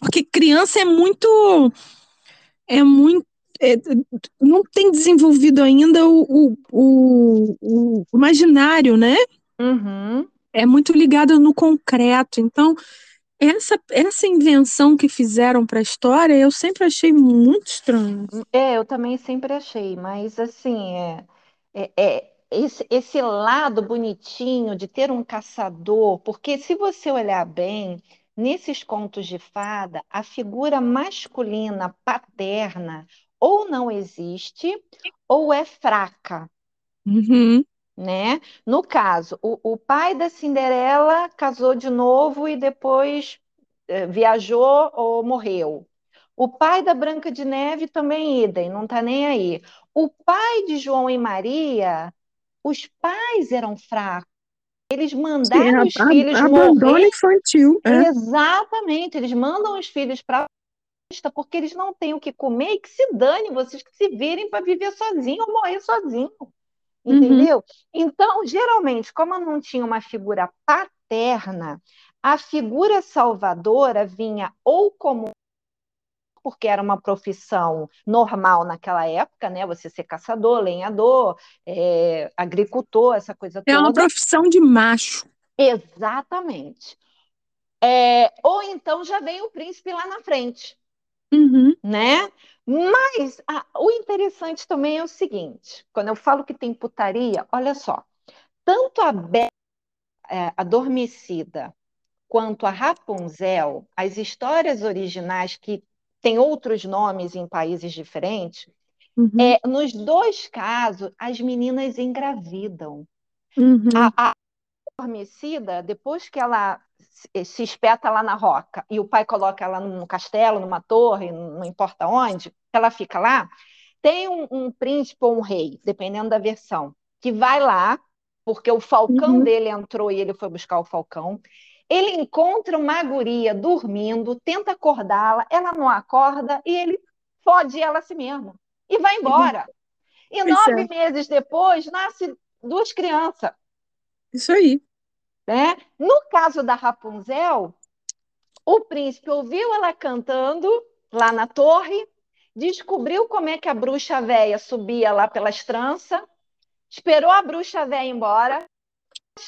Porque criança é muito. É muito. É, não tem desenvolvido ainda o, o, o, o imaginário, né? Uhum. É muito ligado no concreto. Então, essa, essa invenção que fizeram para a história, eu sempre achei muito estranho. É, eu também sempre achei, mas assim, é, é, é esse, esse lado bonitinho de ter um caçador, porque se você olhar bem, nesses contos de fada, a figura masculina paterna ou não existe ou é fraca. Uhum. Né? No caso, o, o pai da Cinderela casou de novo e depois eh, viajou ou morreu. O pai da Branca de Neve também idem, não está nem aí. O pai de João e Maria, os pais eram fracos. Eles mandaram Sim, os filhos abandono morrer. infantil. É. Exatamente, eles mandam os filhos para porque eles não têm o que comer e que se dane, vocês que se virem para viver sozinho ou morrer sozinho. Uhum. Entendeu? Então, geralmente, como não tinha uma figura paterna, a figura salvadora vinha ou como porque era uma profissão normal naquela época, né? Você ser caçador, lenhador, é, agricultor, essa coisa toda. É uma profissão de macho. Exatamente. É, ou então já vem o príncipe lá na frente, Uhum. né? Mas a- o interessante também é o seguinte: quando eu falo que tem putaria, olha só, tanto a Bela é, Adormecida quanto a Rapunzel, as histórias originais que têm outros nomes em países diferentes, Uhum. é, nos dois casos, as meninas engravidam. Uhum. A, a adormecida, depois que ela se, se espeta lá na roca e o pai coloca ela num castelo, numa torre, não importa onde, ela fica lá, tem um, um príncipe ou um rei, dependendo da versão, que vai lá, porque o falcão Uhum. dele entrou e ele foi buscar o falcão. Ele encontra uma guria dormindo, tenta acordá-la, ela não acorda e ele fode ela a si mesmo e vai embora. E Pois nove é. meses depois, nasce duas crianças. Isso aí. Né? No caso da Rapunzel, o príncipe ouviu ela cantando lá na torre, descobriu como é que a bruxa véia subia lá pelas tranças, esperou a bruxa véia embora,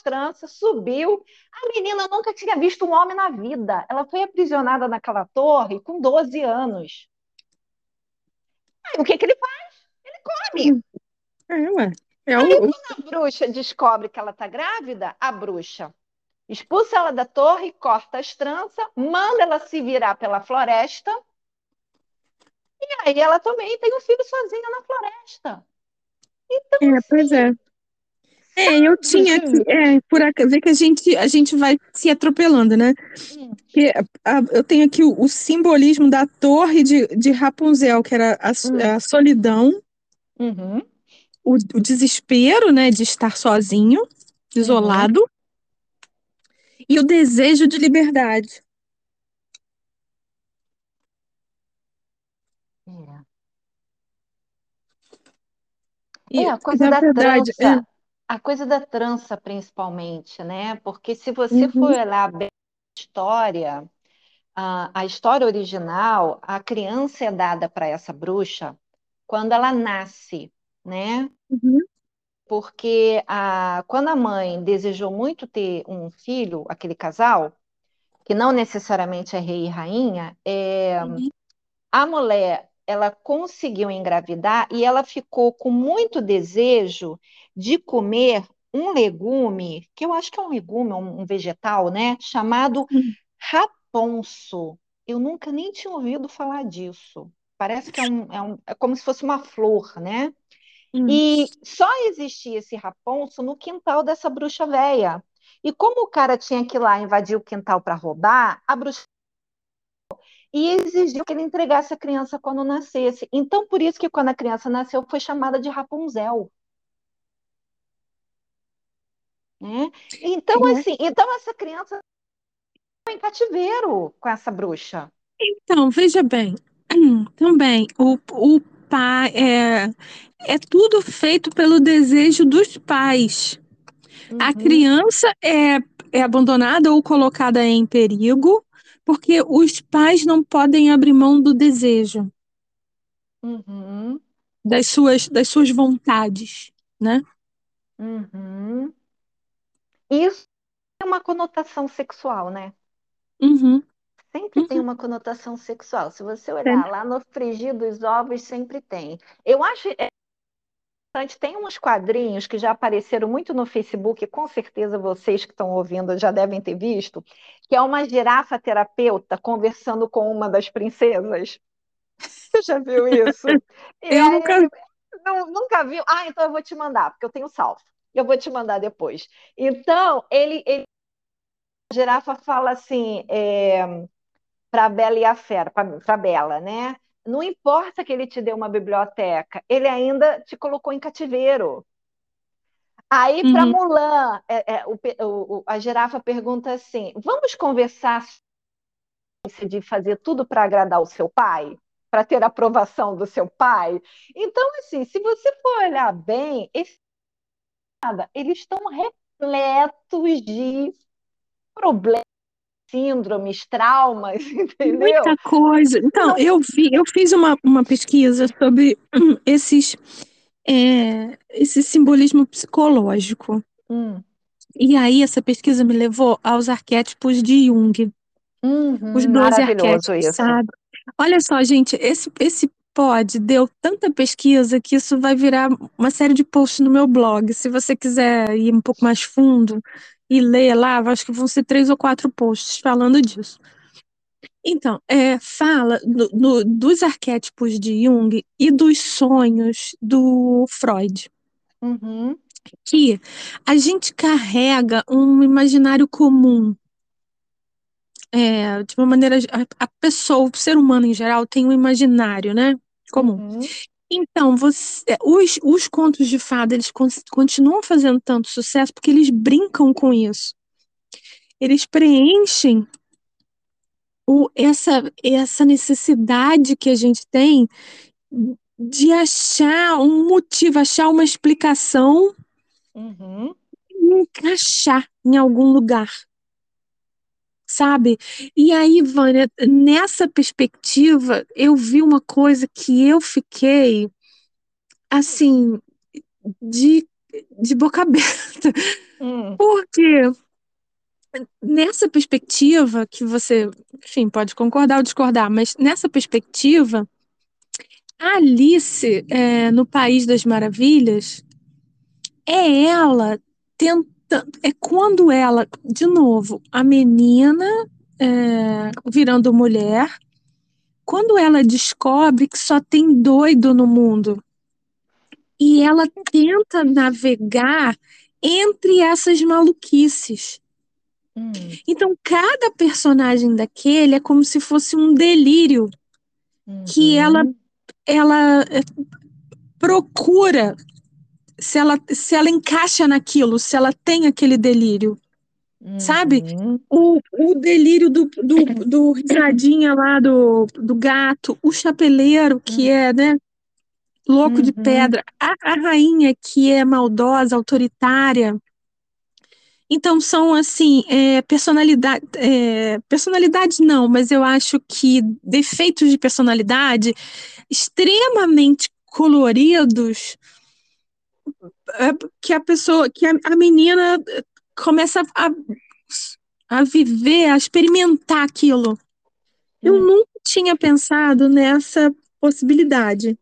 tranças, subiu. A menina nunca tinha visto um homem na vida. Ela foi aprisionada naquela torre com 12 anos. Aí, o que, que ele faz? Ele come. É, ué. É Aí, quando a bruxa descobre que ela está grávida, a bruxa expulsa ela da torre, corta as tranças, manda ela se virar pela floresta. E aí ela também tem um filho sozinha na floresta. Então, é, pois assim, é. É, eu tinha aqui, é, por ac- ver que a gente, a gente vai se atropelando, né? hum, Que a- eu tenho aqui o, o simbolismo da torre de, de Rapunzel, que era a, Hum. a solidão, uhum, o, o desespero, né, de estar sozinho, isolado, e o desejo de liberdade. é. E, É, a coisa da verdade, é, trança, a coisa da trança principalmente, né? Porque se você for Uhum. olhar bem a história, a, a história original, a criança é dada para essa bruxa quando ela nasce, né? Uhum. Porque a, quando a mãe desejou muito ter um filho, aquele casal, que não necessariamente é rei e rainha, é, Uhum. a mulher ela conseguiu engravidar e ela ficou com muito desejo de comer um legume, que eu acho que é um legume, um um vegetal, né? Chamado Hum. raponso. Eu nunca nem tinha ouvido falar disso. Parece que é, um, é, um- é como se fosse uma flor, né? Hum. E só existia esse raponso no quintal dessa bruxa velha. E como o cara tinha que ir lá invadir o quintal para roubar, a bruxa e exigiu que ele entregasse a criança quando nascesse. Então, por isso que quando a criança nasceu, foi chamada de Rapunzel. Né? Então, É. assim, então essa criança em cativeiro com essa bruxa. Então, veja bem, também o, o pai é, é tudo feito pelo desejo dos pais. Uhum. A criança é, é abandonada ou colocada em perigo porque os pais não podem abrir mão do desejo. Uhum. Das suas, das suas vontades, né? Uhum. Isso tem uma conotação sexual, né? Uhum. Sempre uhum. tem uma conotação sexual. Se você olhar lá no frigir dos ovos, sempre tem. Eu acho interessante, tem uns quadrinhos que já apareceram muito no Facebook, com certeza vocês que estão ouvindo já devem ter visto, que é uma girafa terapeuta conversando com uma das princesas. Você já viu isso? eu nunca... Não, nunca viu? Ah, então eu vou te mandar, porque eu tenho salvo. Eu vou te mandar depois. Então, ele, ele a girafa fala assim é, para a Bela e a Fera, para a Bela, né? Não importa que ele te dê uma biblioteca, ele ainda te colocou em cativeiro. Aí, para uhum. Mulan, é, é, o, o, a girafa pergunta assim: vamos conversar de fazer tudo para agradar o seu pai? Para ter a aprovação do seu pai? Então, assim, se você for olhar bem, esse, eles estão repletos de problemas síndromes, traumas, entendeu? Muita coisa. Então, eu vi, eu fiz uma, uma pesquisa sobre esses é, esse simbolismo psicológico. Hum. E aí essa pesquisa me levou aos arquétipos de Jung. Uhum, Os 12 arquétipos, isso. sabe? Olha só, gente, esse, esse pod deu tanta pesquisa que isso vai virar uma série de posts no meu blog. Se você quiser ir um pouco mais fundo e ler lá, acho que vão ser três ou quatro posts falando disso. Então, é, fala do, do, dos arquétipos de Jung e dos sonhos do Freud. Uhum. Que a gente carrega um imaginário comum. É, de uma maneira, a, a, pessoa, o ser humano em geral, tem um imaginário, né? Comum. Uhum. Então, você, os, os contos de fada, eles continuam fazendo tanto sucesso porque eles brincam com isso. Eles preenchem o, essa, essa necessidade que a gente tem de achar um motivo, achar uma explicação uhum. e encaixar em algum lugar. Sabe? E aí, Vânia, nessa perspectiva, eu vi uma coisa que eu fiquei assim, de, de boca aberta. Hum. Porque nessa perspectiva que você, enfim, pode concordar ou discordar, mas nessa perspectiva, a Alice é, no País das Maravilhas é ela tentando, é quando ela, de novo, a menina é, virando mulher, quando ela descobre que só tem doido no mundo e ela tenta navegar entre essas maluquices. Hum. Então, cada personagem daquele é como se fosse um delírio uhum. que ela, ela eh, procura se ela, se ela encaixa naquilo, se ela tem aquele delírio. Uhum. Sabe? O, o delírio do, do, do risadinha lá do, do gato, o chapeleiro, que uhum. é, né? Louco de Uhum. pedra, a, a rainha que é maldosa, autoritária, então, são, assim, é, personalidade, é, personalidade não, mas eu acho que defeitos de personalidade extremamente coloridos que a pessoa, que a, a menina começa a, a viver, a experimentar aquilo. Eu Hum. nunca tinha pensado nessa possibilidade.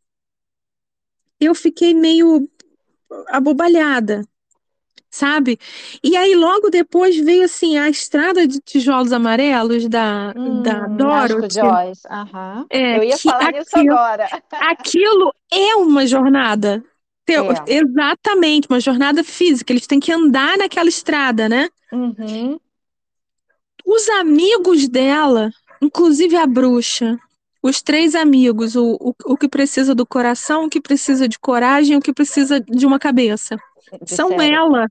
Eu fiquei meio abobalhada sabe? E aí logo depois veio assim a estrada de tijolos amarelos da, hum, da Dorothy. Joyce. Uhum. É, Eu ia falar aquilo, nisso agora. Aquilo é uma jornada. É. Exatamente, uma jornada física. Eles têm que andar naquela estrada, né? Uhum. Os amigos dela, inclusive a bruxa, os três amigos, o, o, o que precisa do coração, o que precisa de coragem, o que precisa de uma cabeça. De São sério. ela.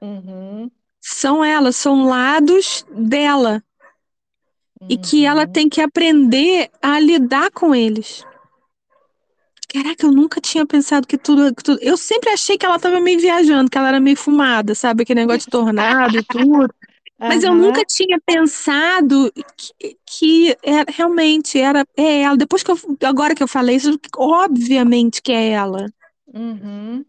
Uhum. São elas, são lados dela. e que ela Uhum. tem que aprender a lidar com eles. Caraca, eu nunca tinha pensado que tudo, que tudo- Eu sempre achei que ela tava meio viajando, que ela era meio fumada, sabe? Aquele negócio de tornado e tudo. Mas eu Aham. nunca tinha pensado que, que era, realmente era é ela. Depois que eu, agora que eu falei isso, obviamente que é ela. Uhum.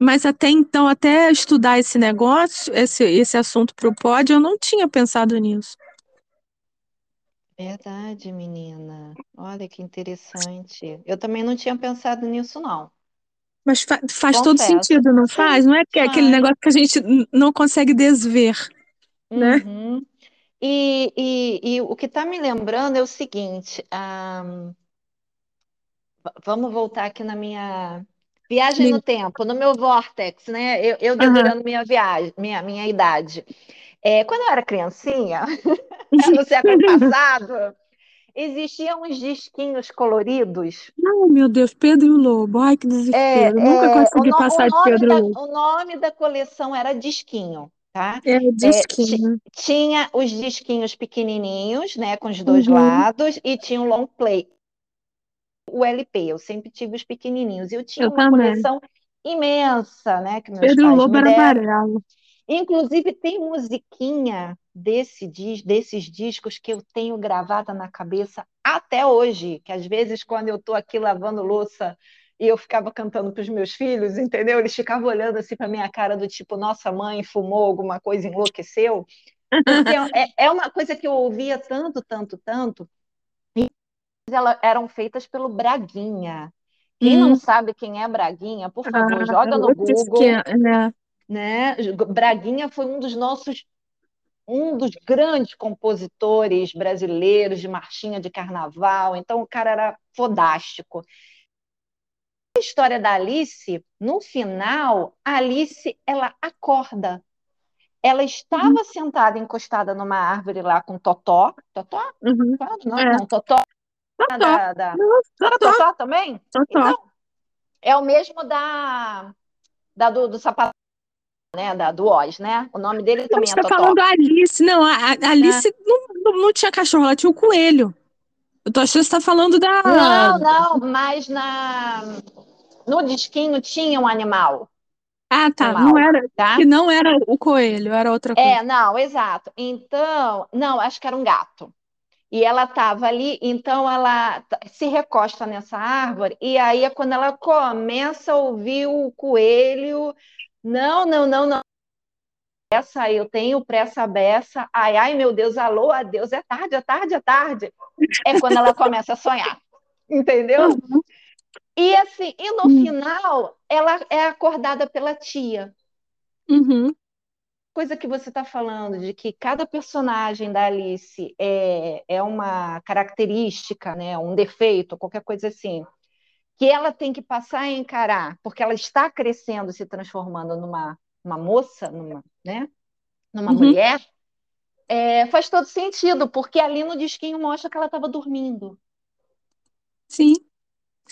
Mas até então, até estudar esse negócio, esse, esse assunto pro pod, eu não tinha pensado nisso. Verdade, menina. Olha que interessante. Eu também não tinha pensado nisso, não. Mas fa- faz todo Confesso. sentido, não faz? Não é que é aquele faz. negócio que a gente n- não consegue desver, né? Uhum. E, e, e o que está me lembrando é o seguinte: ah, v- vamos voltar aqui na minha viagem no Me- tempo, no meu vortex, né? Eu, eu Aham. dedurando minha viagem, minha, minha idade. É, quando eu era criancinha, no século passado, existiam uns disquinhos coloridos. Ai, meu Deus, Pedro e o Lobo. Ai, que desespero. Nunca É, é, o, consegui no- passar de Pedro e o Lobo. o nome da coleção era disquinho, tá? É, É, disquinho. tinha os disquinhos pequenininhos, né, com os dois Uhum. lados, e tinha o long play, o LP. Eu sempre tive os pequenininhos. E eu tinha Eu uma também. coleção imensa, né, que meus Pedro pais Lobo me era deram. amarelo. Inclusive, tem musiquinha desse, desses discos que eu tenho gravada na cabeça até hoje, que às vezes, quando eu estou aqui lavando louça e eu ficava cantando para os meus filhos, entendeu? Eles ficavam olhando assim para minha cara do tipo, nossa mãe fumou alguma coisa, enlouqueceu. Porque é, é uma coisa que eu ouvia tanto, tanto, tanto, e elas eram feitas pelo Braguinha. Quem não Hum, sabe quem é Braguinha, por favor, ah, joga no Google, esquema, né? Né? Braguinha foi um dos nossos um dos grandes compositores brasileiros de marchinha de carnaval, então o cara era fodástico. A história da Alice, no final, a Alice ela acorda. Ela estava sentada encostada numa árvore lá com Totó. Totó? Uhum. Não, É, não Totó Totó. da, da... Não, Era Totó, Totó também? Totó. Então, é o mesmo da, da do, do sapato, né? Da, do Oz, né? O nome dele Não, também você é tá Totó. falando da Alice. Não, a, a- a É. Alice não, não, não tinha cachorro, ela tinha o coelho. Eu tô achando que você tá falando da. Não, não, mas na no disquinho tinha um animal, Ah, tá. Não animal, era. tá? Que não era o coelho, era outra coisa. É, não, exato. Então, não, acho que era um gato. E ela estava ali, então ela se recosta nessa árvore, e aí é quando ela começa a ouvir o coelho. Não, não, não, não. Essa eu tenho pressa beça. Ai, ai, meu Deus, alô, adeus, é tarde, é tarde, é tarde. É quando ela começa a sonhar. Entendeu? Uhum. E assim, e no Hum. final, ela é acordada pela tia. Uhum. Coisa que você está falando, de que cada personagem da Alice é, é uma característica, né, um defeito, qualquer coisa assim, que ela tem que passar a encarar, porque ela está crescendo, se transformando numa uma moça, numa, né, numa Uhum. mulher, é, faz todo sentido, porque ali no disquinho mostra que ela estava dormindo. Sim.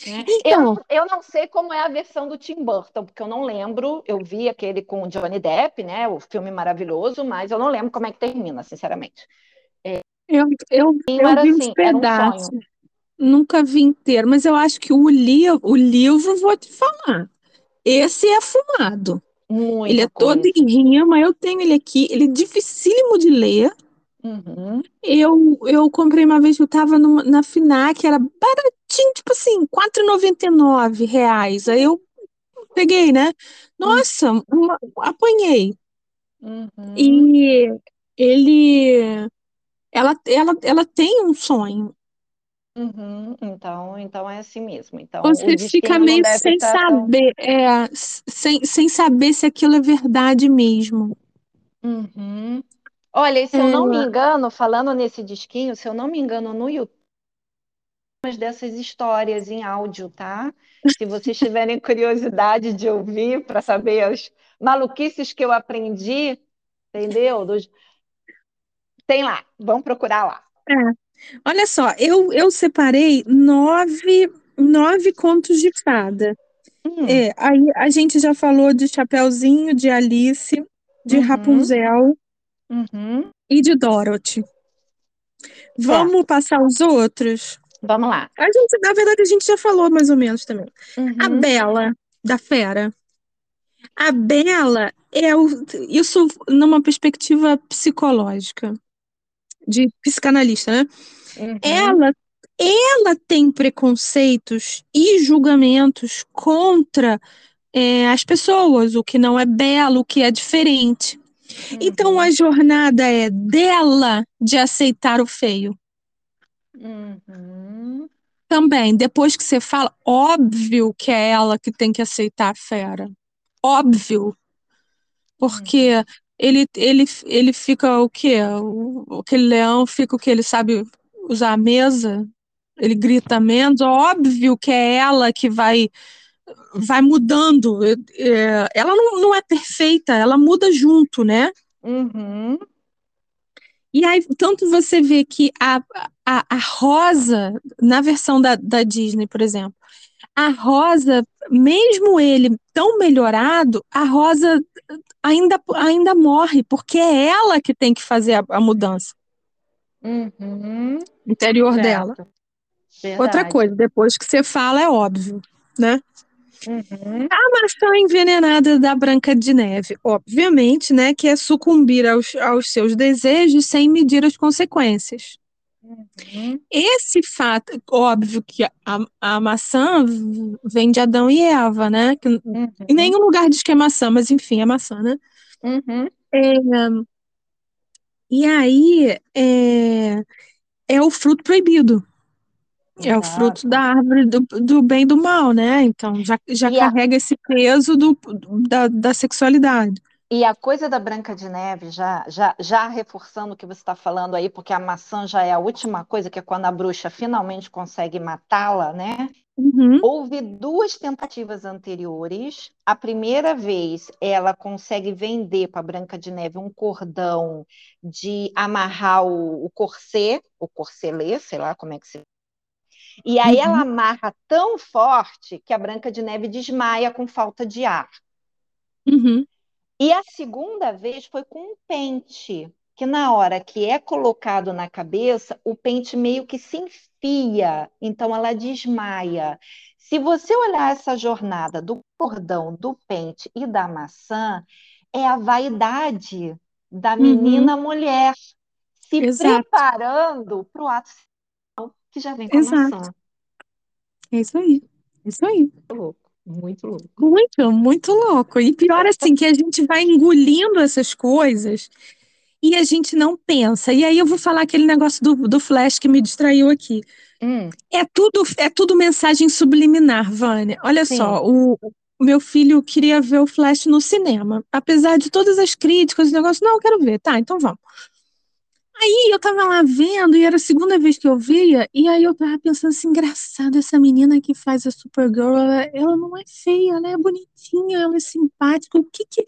né? Então, Eu, eu não sei como é a versão do Tim Burton, porque eu não lembro. Eu vi aquele com o Johnny Depp, né? O filme maravilhoso, mas eu não lembro como é que termina, sinceramente. eu, eu, eu era vi uns assim, um pedaços. sonho. Nunca vi inteiro, mas eu acho que o, li o livro, vou te falar. Esse é fumado. Ele é todo em rima, eu tenho ele aqui. Ele é dificílimo de ler. Uhum, Eu, eu comprei uma vez que eu tava numa- na FINAC, era baratinho, tipo assim, 4,99 reais. Aí eu peguei, né? Nossa, uma- apanhei. uhum, E ele, ela, ela, ela tem um sonho. Uhum. Então, então é assim mesmo. Então Você fica meio sem estar tão. saber, é, sem, sem saber se aquilo é verdade mesmo. Uhum. Olha, e se eu não me engano, falando nesse disquinho, se eu não me engano, no YouTube, dessas histórias em áudio, tá? Se vocês tiverem curiosidade de ouvir para saber as maluquices que eu aprendi, entendeu? Dos- Tem lá, vamos procurar lá. É. Olha só, eu, eu separei nove, nove contos de fada. Hum, É, aí a gente já falou de Chapeuzinho, de Alice, de Uhum. Rapunzel uhum, e de Dorothy. Vamos Certo. passar os outros? Vamos lá. A gente, na verdade, a gente já falou mais ou menos também. A Uhum. Bela, da Fera. A Bela é o, isso numa perspectiva psicológica, de psicanalista, né? Uhum. Ela, ela tem preconceitos e julgamentos contra é, as pessoas, o que não é belo, o que é diferente. Então Uhum. a jornada é dela de aceitar o feio. Uhum. Também, depois que você fala, óbvio que é ela que tem que aceitar a fera. Óbvio. Porque ele, ele, ele fica o quê? O, aquele leão fica o quê? Ele sabe usar a mesa? Ele grita menos? Óbvio que é ela que vai vai mudando. É, é, ela não, não é perfeita, ela muda junto, né? Uhum. E aí, tanto você vê que a, a, a Rosa, na versão da, da Disney, por exemplo, a Rosa, mesmo ele tão melhorado, a Rosa ainda, ainda morre, porque é ela que tem que fazer a, a mudança Uhum. interior dela. Certo. Outra Verdade. coisa, depois que você fala, é óbvio, né? Uhum. A maçã envenenada da Branca de Neve, obviamente, né, que é sucumbir aos, aos seus desejos sem medir as consequências. Uhum. Esse fato, óbvio que a, a maçã vem de Adão e Eva, né? Que Uhum. em nenhum lugar diz que é maçã, mas enfim, é maçã, né? Uhum. E aí é, é o fruto proibido. É o fruto da árvore do, do bem e do mal, né? Então já, já E a- carrega esse peso do, da, da sexualidade. E a coisa da Branca de Neve, já, já, já reforçando o que você está falando aí, porque a maçã já é a última coisa, que é quando a bruxa finalmente consegue matá-la, né? Uhum, Houve duas tentativas anteriores. A primeira vez, ela consegue vender para Branca de Neve um cordão de amarrar o, o corset, o corselet, sei lá como é que se. E aí Uhum. ela amarra tão forte que a Branca de Neve desmaia com falta de ar. uhum, E a segunda vez foi com um pente, que na hora que é colocado na cabeça, o pente meio que se enfia, então ela desmaia. Se você olhar essa jornada do cordão, do pente e da maçã, é a vaidade da Uhum. menina mulher se Exato. preparando para o ato sexual que já vem com a Exato. maçã. É isso aí. É isso aí. Louco, muito louco. Muito, muito louco. E pior assim, que a gente vai engolindo essas coisas e a gente não pensa. E aí eu vou falar aquele negócio do, do flash que me distraiu aqui. Hum, É tudo, é tudo mensagem subliminar, Vânia. Olha Sim. só, o, o meu filho queria ver o Flash no cinema. Apesar de todas as críticas, o negócio, não, eu quero ver. Tá, então vamos. Aí eu tava lá vendo, e era a segunda vez que eu via, e aí eu tava pensando assim, engraçado, essa menina que faz a Supergirl, ela, ela não é feia, ela é bonitinha, ela é simpática. O que que,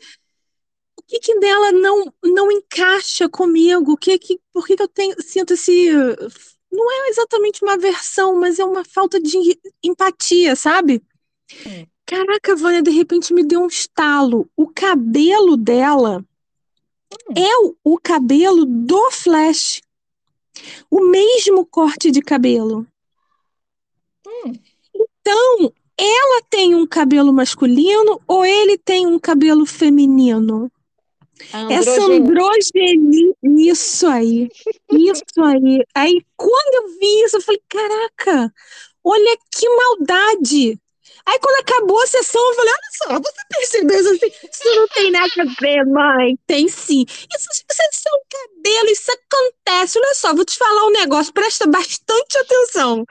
o que que dela não, não encaixa comigo? O que que, por que que eu tenho, sinto esse... Não é exatamente uma aversão, mas é uma falta de empatia, sabe? Hum. Caraca, Vânia, de repente me deu um estalo. O cabelo dela é o, cabelo do Flash. O mesmo corte de cabelo. Hum. Então, ela tem um cabelo masculino ou ele tem um cabelo feminino? Essa androgenia. androgenia, isso aí, isso aí. Aí, quando eu vi isso, eu falei, caraca, olha que maldade. Aí, quando acabou a sessão, eu falei, olha só, você percebeu isso assim? Isso não tem nada a ver, mãe. Tem sim. Isso, isso é um cabelo, isso acontece. Olha só, vou te falar um negócio, presta bastante atenção.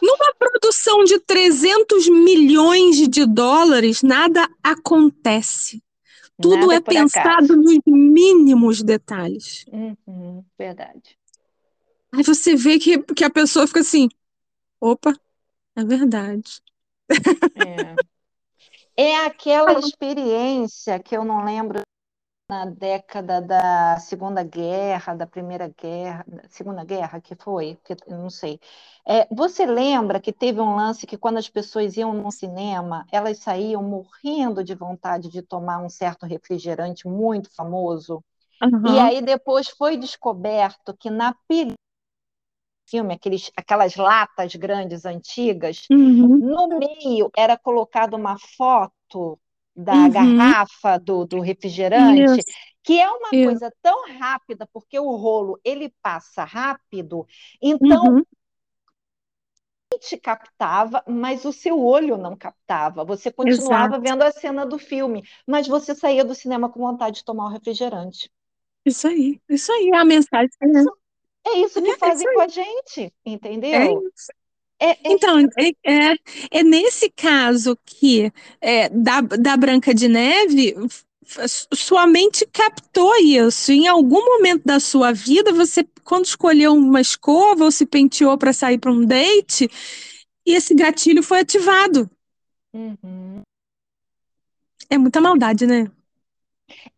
Numa produção de 300 milhões de dólares, nada acontece. Tudo Nada é por acaso. pensado nos mínimos detalhes. Uhum, verdade. Aí você vê que, que a pessoa fica assim: opa, é verdade. É. É aquela experiência que eu não lembro na década da Segunda Guerra, da Primeira Guerra, Segunda Guerra que foi, que eu não sei. É, você lembra que teve um lance que quando as pessoas iam no cinema, elas saíam morrendo de vontade de tomar um certo refrigerante muito famoso? Aham. E aí depois foi descoberto que na película filme, aqueles, aquelas latas grandes antigas, Uhum. no meio era colocada uma foto da Uhum. garrafa do, do refrigerante, Isso, que é uma isso. coisa tão rápida, porque o rolo ele passa rápido, então Uhum. te captava, mas o seu olho não captava. Você continuava Exato. vendo a cena do filme, mas você saía do cinema com vontade de tomar o refrigerante. Isso aí. Isso aí. A mensagem é, Isso, é isso que é fazem isso com a gente, É entendeu? isso. É, é Então, é, é, é nesse caso que é, da, da Branca de Neve, sua mente captou isso. Em algum momento da sua vida, você, quando escolheu uma escova ou se penteou para sair para um date, e esse gatilho foi ativado. Uhum. É muita maldade, né?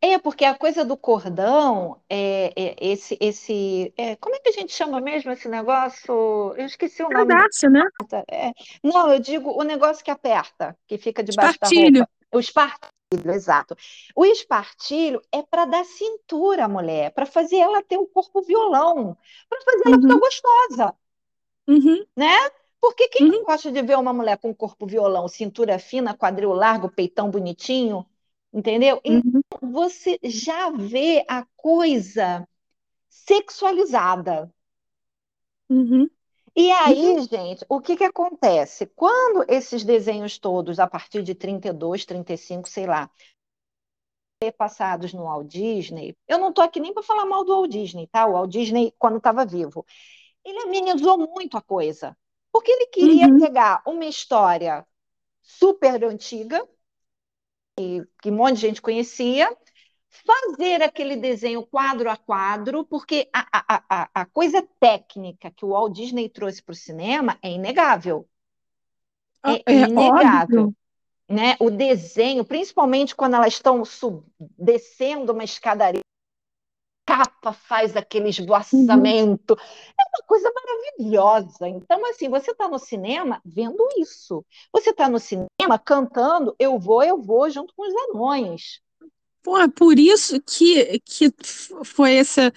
É, porque a coisa do cordão, é, é esse, esse, é, como é que a gente chama mesmo esse negócio? Eu esqueci o nome. Pedaço, né? É, não, eu digo o negócio que aperta, que fica debaixo da Espartilho. roupa. O espartilho, exato. O espartilho é para dar cintura à mulher, para fazer ela ter um corpo violão, para fazer ela ficar Uhum, gostosa, uhum, né? Porque quem não uhum, gosta de ver uma mulher com corpo violão, cintura fina, quadril largo, peitão bonitinho, entendeu? uhum, Então você já vê a coisa sexualizada. uhum, E uhum, aí, gente, o que que acontece? Quando esses desenhos todos, a partir de 32, 35, sei lá, passados no Walt Disney, eu não tô aqui nem para falar mal do Walt Disney, tá? O Walt Disney, quando estava vivo, ele amenizou muito a coisa, porque ele queria uhum, pegar uma história super antiga, que um monte de gente conhecia, fazer aquele desenho quadro a quadro, porque a, a, a, coisa técnica que o Walt Disney trouxe para o cinema é inegável. É É inegável. óbvio. Né? O desenho, principalmente quando elas estão sub- descendo uma escadaria, capa faz aquele Uhum, esvoaçamento. É uma coisa maravilhosa. Então, assim, você está no cinema vendo isso. Você está no cinema cantando Eu Vou, Eu Vou, junto com os anões. Pô, é por isso que, que foi essa,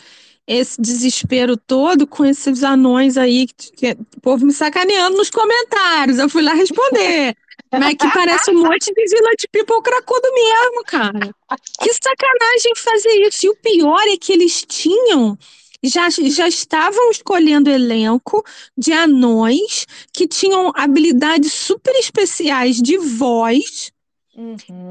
esse desespero todo com esses anões aí, que, que o povo me sacaneando nos comentários. Eu fui lá responder. Mas que parece um monte de Village People cracudo mesmo, cara. Que sacanagem fazer isso. E o pior é que eles tinham, já, já estavam escolhendo elenco de anões que tinham habilidades super especiais de voz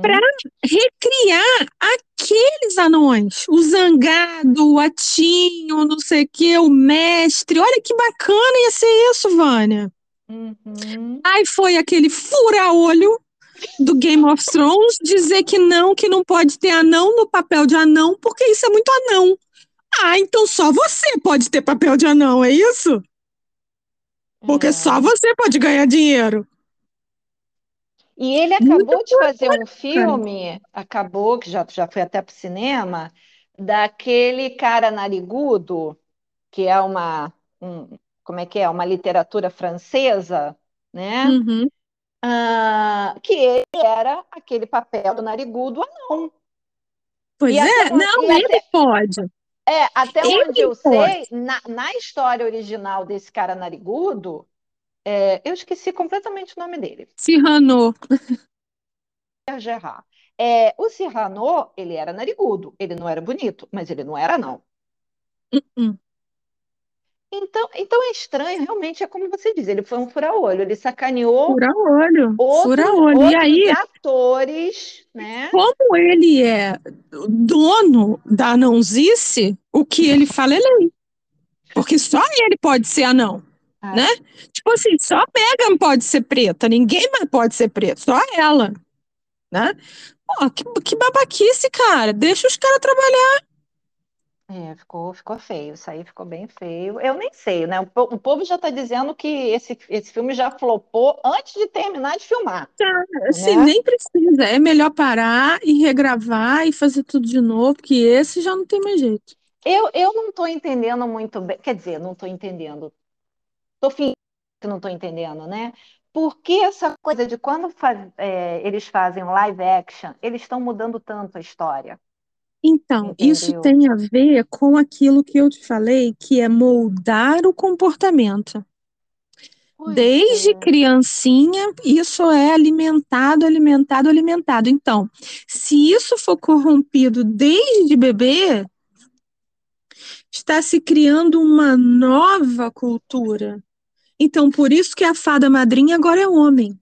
para Uhum. recriar aqueles anões. O Zangado, o Atinho, não sei o que, o Mestre. Olha que bacana ia ser isso, Vânia. Uhum. Aí foi aquele fura-olho do Game of Thrones dizer que não, que não pode ter anão no papel de anão, porque isso é muito anão. Ah, então só você pode ter papel de anão, é isso? Porque É. só você pode ganhar dinheiro. E ele Muito acabou de fazer um cara. filme, acabou, que já, já foi até para o cinema, daquele cara narigudo, que é uma, um- como é que é? Uma literatura francesa, né? Uhum. Ah, que ele era aquele papel do narigudo anão. Pois E é, on- não, ele até, pode. é, até onde Ele eu pode. sei, na, na história original desse cara narigudo, é, eu esqueci completamente o nome dele. Cyrano. Gerard. É, o Cyrano, ele era narigudo, ele não era bonito, mas ele não era não. Hum, Então, então é estranho, realmente é como você diz, ele foi um fura-olho, ele sacaneou Fura olho, fura outros. E outros aí, atores, né? como ele é dono da anãozice, o que ele fala é lei. Porque só ele pode ser anão, Ah, né? Tipo assim, só Megan pode ser preta, ninguém mais pode ser preto, só ela, né? Pô, que, que babaquice, cara. Deixa os caras trabalhar. É, ficou, ficou feio, isso aí ficou bem feio. Eu nem sei, né? O, o povo já está dizendo que esse, esse filme já flopou antes de terminar de filmar, Assim, né? nem precisa. É melhor parar e regravar e fazer tudo de novo, porque esse já não tem mais jeito. Eu, eu não estou entendendo muito bem, quer dizer, não estou entendendo, estou fingindo que não estou entendendo, né? Por que essa coisa de quando faz- é, eles fazem live action, eles estão mudando tanto a história? Então, Entendeu? isso tem a ver com aquilo que eu te falei, que é moldar o comportamento. Pois Desde é. criancinha, isso é alimentado, alimentado, alimentado. Então, se isso for corrompido desde bebê, está se criando uma nova cultura. Então, por isso que a fada madrinha agora é homem.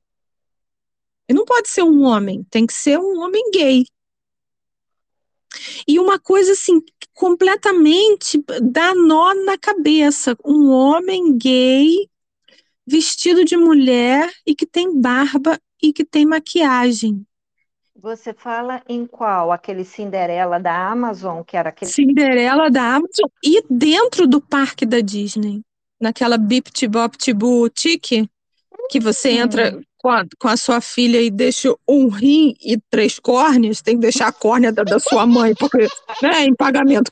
E não pode ser um homem, tem que ser um homem gay. E uma coisa assim, completamente dá nó na cabeça. Um homem gay vestido de mulher e que tem barba e que tem maquiagem. Você fala em qual? Aquele Cinderela da Amazon, que era aquele. Cinderela da Amazon e dentro do parque da Disney, naquela Bip Bop Boutique, que você entra com a, com a sua filha e deixa um rim e três córneas, tem que deixar a córnea da, da sua mãe, porque, né, em pagamento,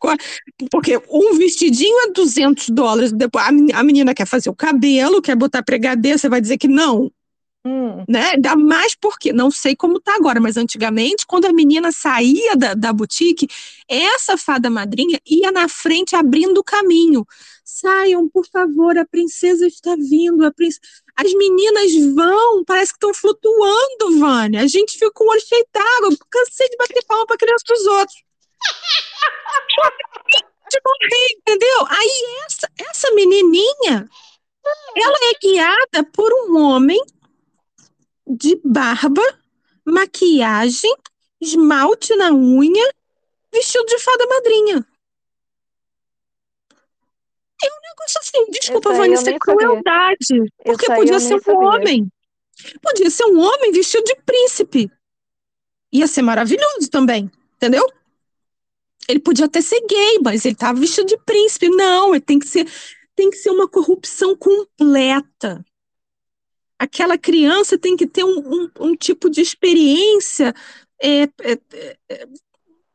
porque um vestidinho é 200 dólares, depois a men- a menina quer fazer o cabelo, quer botar pregadeira, você vai dizer que não, Hum, né? Ainda mais porque, não sei como tá agora, mas antigamente, quando a menina saía da, da boutique, essa fada madrinha ia na frente abrindo o caminho. Saiam, por favor, a princesa está vindo. A. As meninas vão, parece que estão flutuando, Vânia. A gente fica com o olho cheio d'água. Cansei de bater palma para criança dos outros. de morrer, entendeu? Aí essa, essa menininha, ela é guiada por um homem de barba, maquiagem, esmalte na unha, vestido de fada madrinha. É um negócio assim, desculpa, Essa aí Vânia, eu isso é sabia. crueldade. Porque podia ser um sabia. homem. Podia ser um homem vestido de príncipe. Ia ser maravilhoso também, entendeu? Ele podia até ser gay, mas ele estava vestido de príncipe. Não, ele tem que ser, tem que ser uma corrupção completa. Aquela criança tem que ter um, um- um tipo de experiência é, é, é,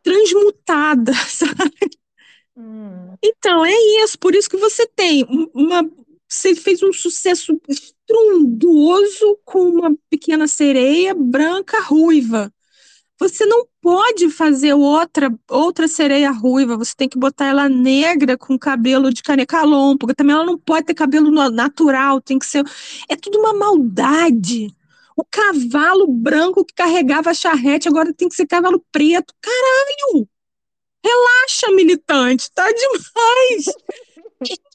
transmutada, sabe? Hum. Então, é isso. Por isso que você tem um- uma. Você fez um sucesso estrondoso com uma pequena sereia branca ruiva. Você não pode fazer outra outra sereia ruiva, você tem que botar ela negra com cabelo de canecalon, porque também ela não pode ter cabelo na- natural, tem que ser. É tudo uma maldade. O cavalo branco que carregava a charrete agora tem que ser cavalo preto. Caralho! Relaxa, militante, tá demais.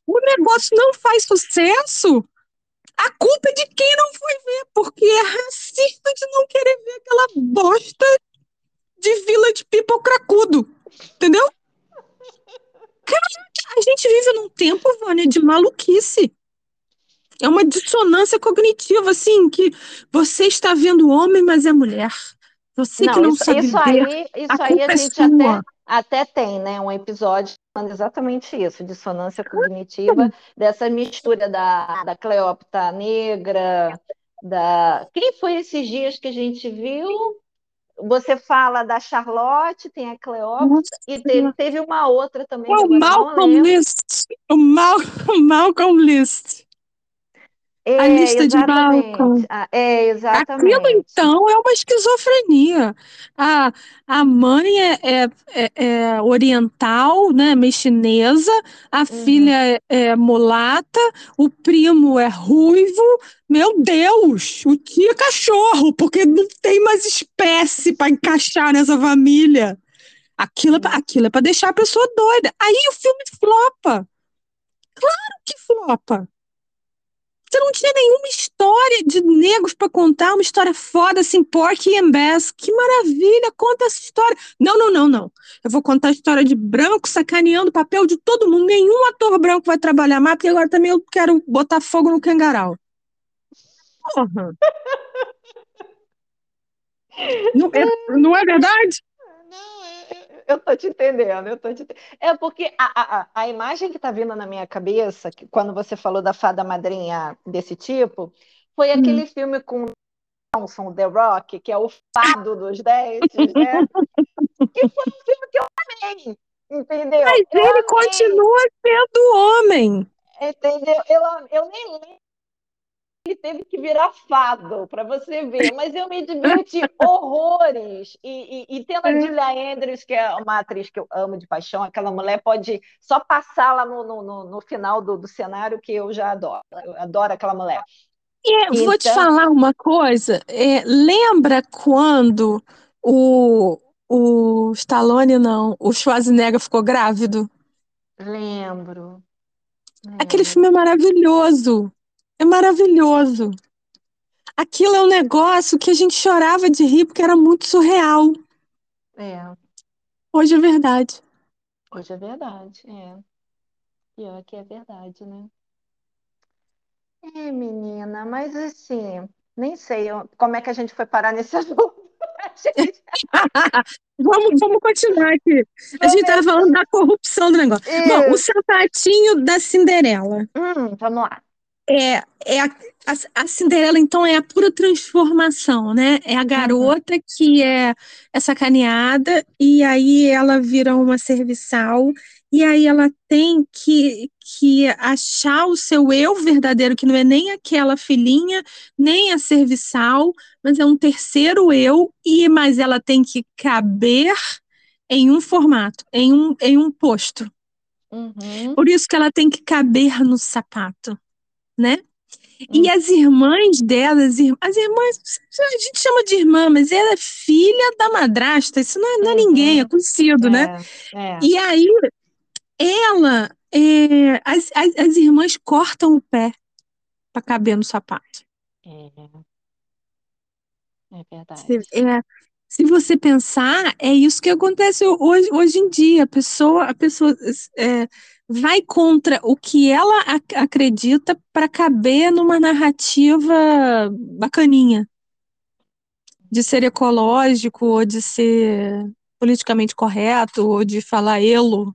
O negócio não faz sucesso. A culpa é de quem não foi ver, porque é racista de não querer ver aquela bosta de vila de people cracudo. Entendeu? Cara, a gente vive num tempo, Vânia, de maluquice. É uma dissonância cognitiva, assim, que você está vendo homem, mas é mulher. Você que não isso, sabe isso ver, aí, isso a aí a é gente sua. até, até tem, né? Um episódio falando exatamente isso, dissonância cognitiva, dessa mistura da, da Cleópatra negra, da. Quem foi esses dias que a gente viu? Você fala da Charlotte, tem a Cleópatra, Nossa, e teve, teve uma outra também, É o Malcolm. List. O Mal, o Malcolm List. É, A lista de exatamente. Malcolm. Ah, é, Aquilo, exatamente. então, é uma esquizofrenia. A, a mãe é, é, é- é oriental, né, meio chinesa, a Uhum. filha é, é mulata, o primo é ruivo. Meu Deus, o tio é cachorro, porque não tem mais espécie para encaixar nessa família. Aquilo é, pra- aquilo é para deixar a pessoa doida. Aí o filme flopa. Claro que flopa. Você não tinha nenhuma história de negros para contar, uma história foda assim, Porky and Bess. Que maravilha, conta essa história. Não, não, não, não. Eu vou contar a história de branco sacaneando o papel de todo mundo. Nenhum ator branco vai trabalhar mais, porque agora também eu quero botar fogo no cangaral. Porra. Não é, não é verdade? Não, eu, tô te entendendo, eu tô te. É porque a, a, a- imagem que tá vindo na minha cabeça, que quando você falou da fada madrinha desse tipo, foi Hum. aquele filme com o Johnson, The Rock, que é o fado dos dentes, né? Que foi um filme que eu amei, entendeu? Mas Eu ele amei, continua sendo homem. entendeu? Eu, eu nem lembro ele teve que virar fado para você ver, mas eu me diverti horrores. E, e, e tendo a Julia Andrews, que é uma atriz que eu amo de paixão, aquela mulher pode só passar lá no, no, no final do, do cenário que eu já adoro. Eu adoro aquela mulher. É, então... Vou te então falar uma coisa. É, lembra quando o, o Stallone, não, o Schwarzenegger ficou grávido? Lembro. Lembro. Aquele filme é maravilhoso. É maravilhoso. Aquilo é um negócio que a gente chorava de rir porque era muito surreal. É. Hoje é verdade. Hoje é verdade, é. Pior que é verdade, né? É, menina, mas assim, nem sei como é que a gente foi parar nesse assunto. Gente... vamos, vamos continuar aqui. A gente estava falando da corrupção do negócio. Isso. Bom, o sapatinho da Cinderela. Hum, vamos lá. É, é a, a, a, Cinderela, então, é a pura transformação, né? É a garota uhum. que é, é sacaneada e aí ela vira uma serviçal e aí ela tem que, que achar o seu eu verdadeiro, que não é nem aquela filhinha, nem a serviçal, mas é um terceiro eu, e mas ela tem que caber em um formato, em um, em um posto. Uhum. Por isso que ela tem que caber no sapato, né? E uhum. as irmãs dela, as, irmãs, a gente chama de irmã, mas ela é filha da madrasta, isso não é, não é uhum. ninguém, é conhecido, né? é, né? É. E aí ela, é, as, as, as, irmãs cortam o pé para caber no sapato. É, é verdade. Se, é, se você pensar, é isso que acontece hoje, hoje em dia. A pessoa, a pessoa vai contra o que ela ac acredita para caber numa narrativa bacaninha. De ser ecológico, ou de ser politicamente correto, ou de falar elo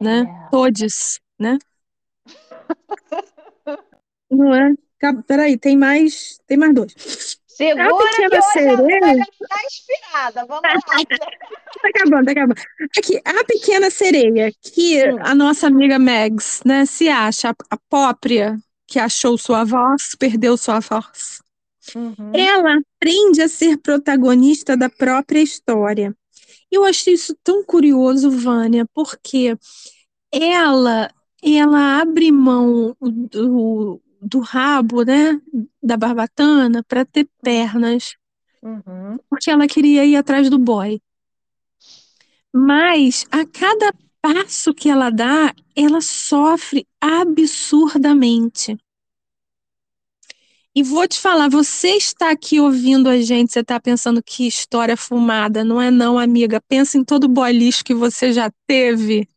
né? É. Todes, né? Não é? Peraí, tem mais, tem mais dois. Segura a pequena que sereia está inspirada. Vamos lá. tá acabando, tá acabando. Aqui, a pequena sereia, que hum. a nossa amiga Megs, né, se acha a própria que achou sua voz, perdeu sua voz. Uhum. Ela aprende a ser protagonista da própria história. Eu achei isso tão curioso, Vânia, porque ela ela abre mão do, do rabo, né, da barbatana para ter pernas, uhum. porque ela queria ir atrás do boy. Mas a cada passo que ela dá, ela sofre absurdamente. E vou te falar, você está aqui ouvindo a gente, você está pensando que história fumada, não é não, amiga. Pensa em todo o boy lixo que você já teve.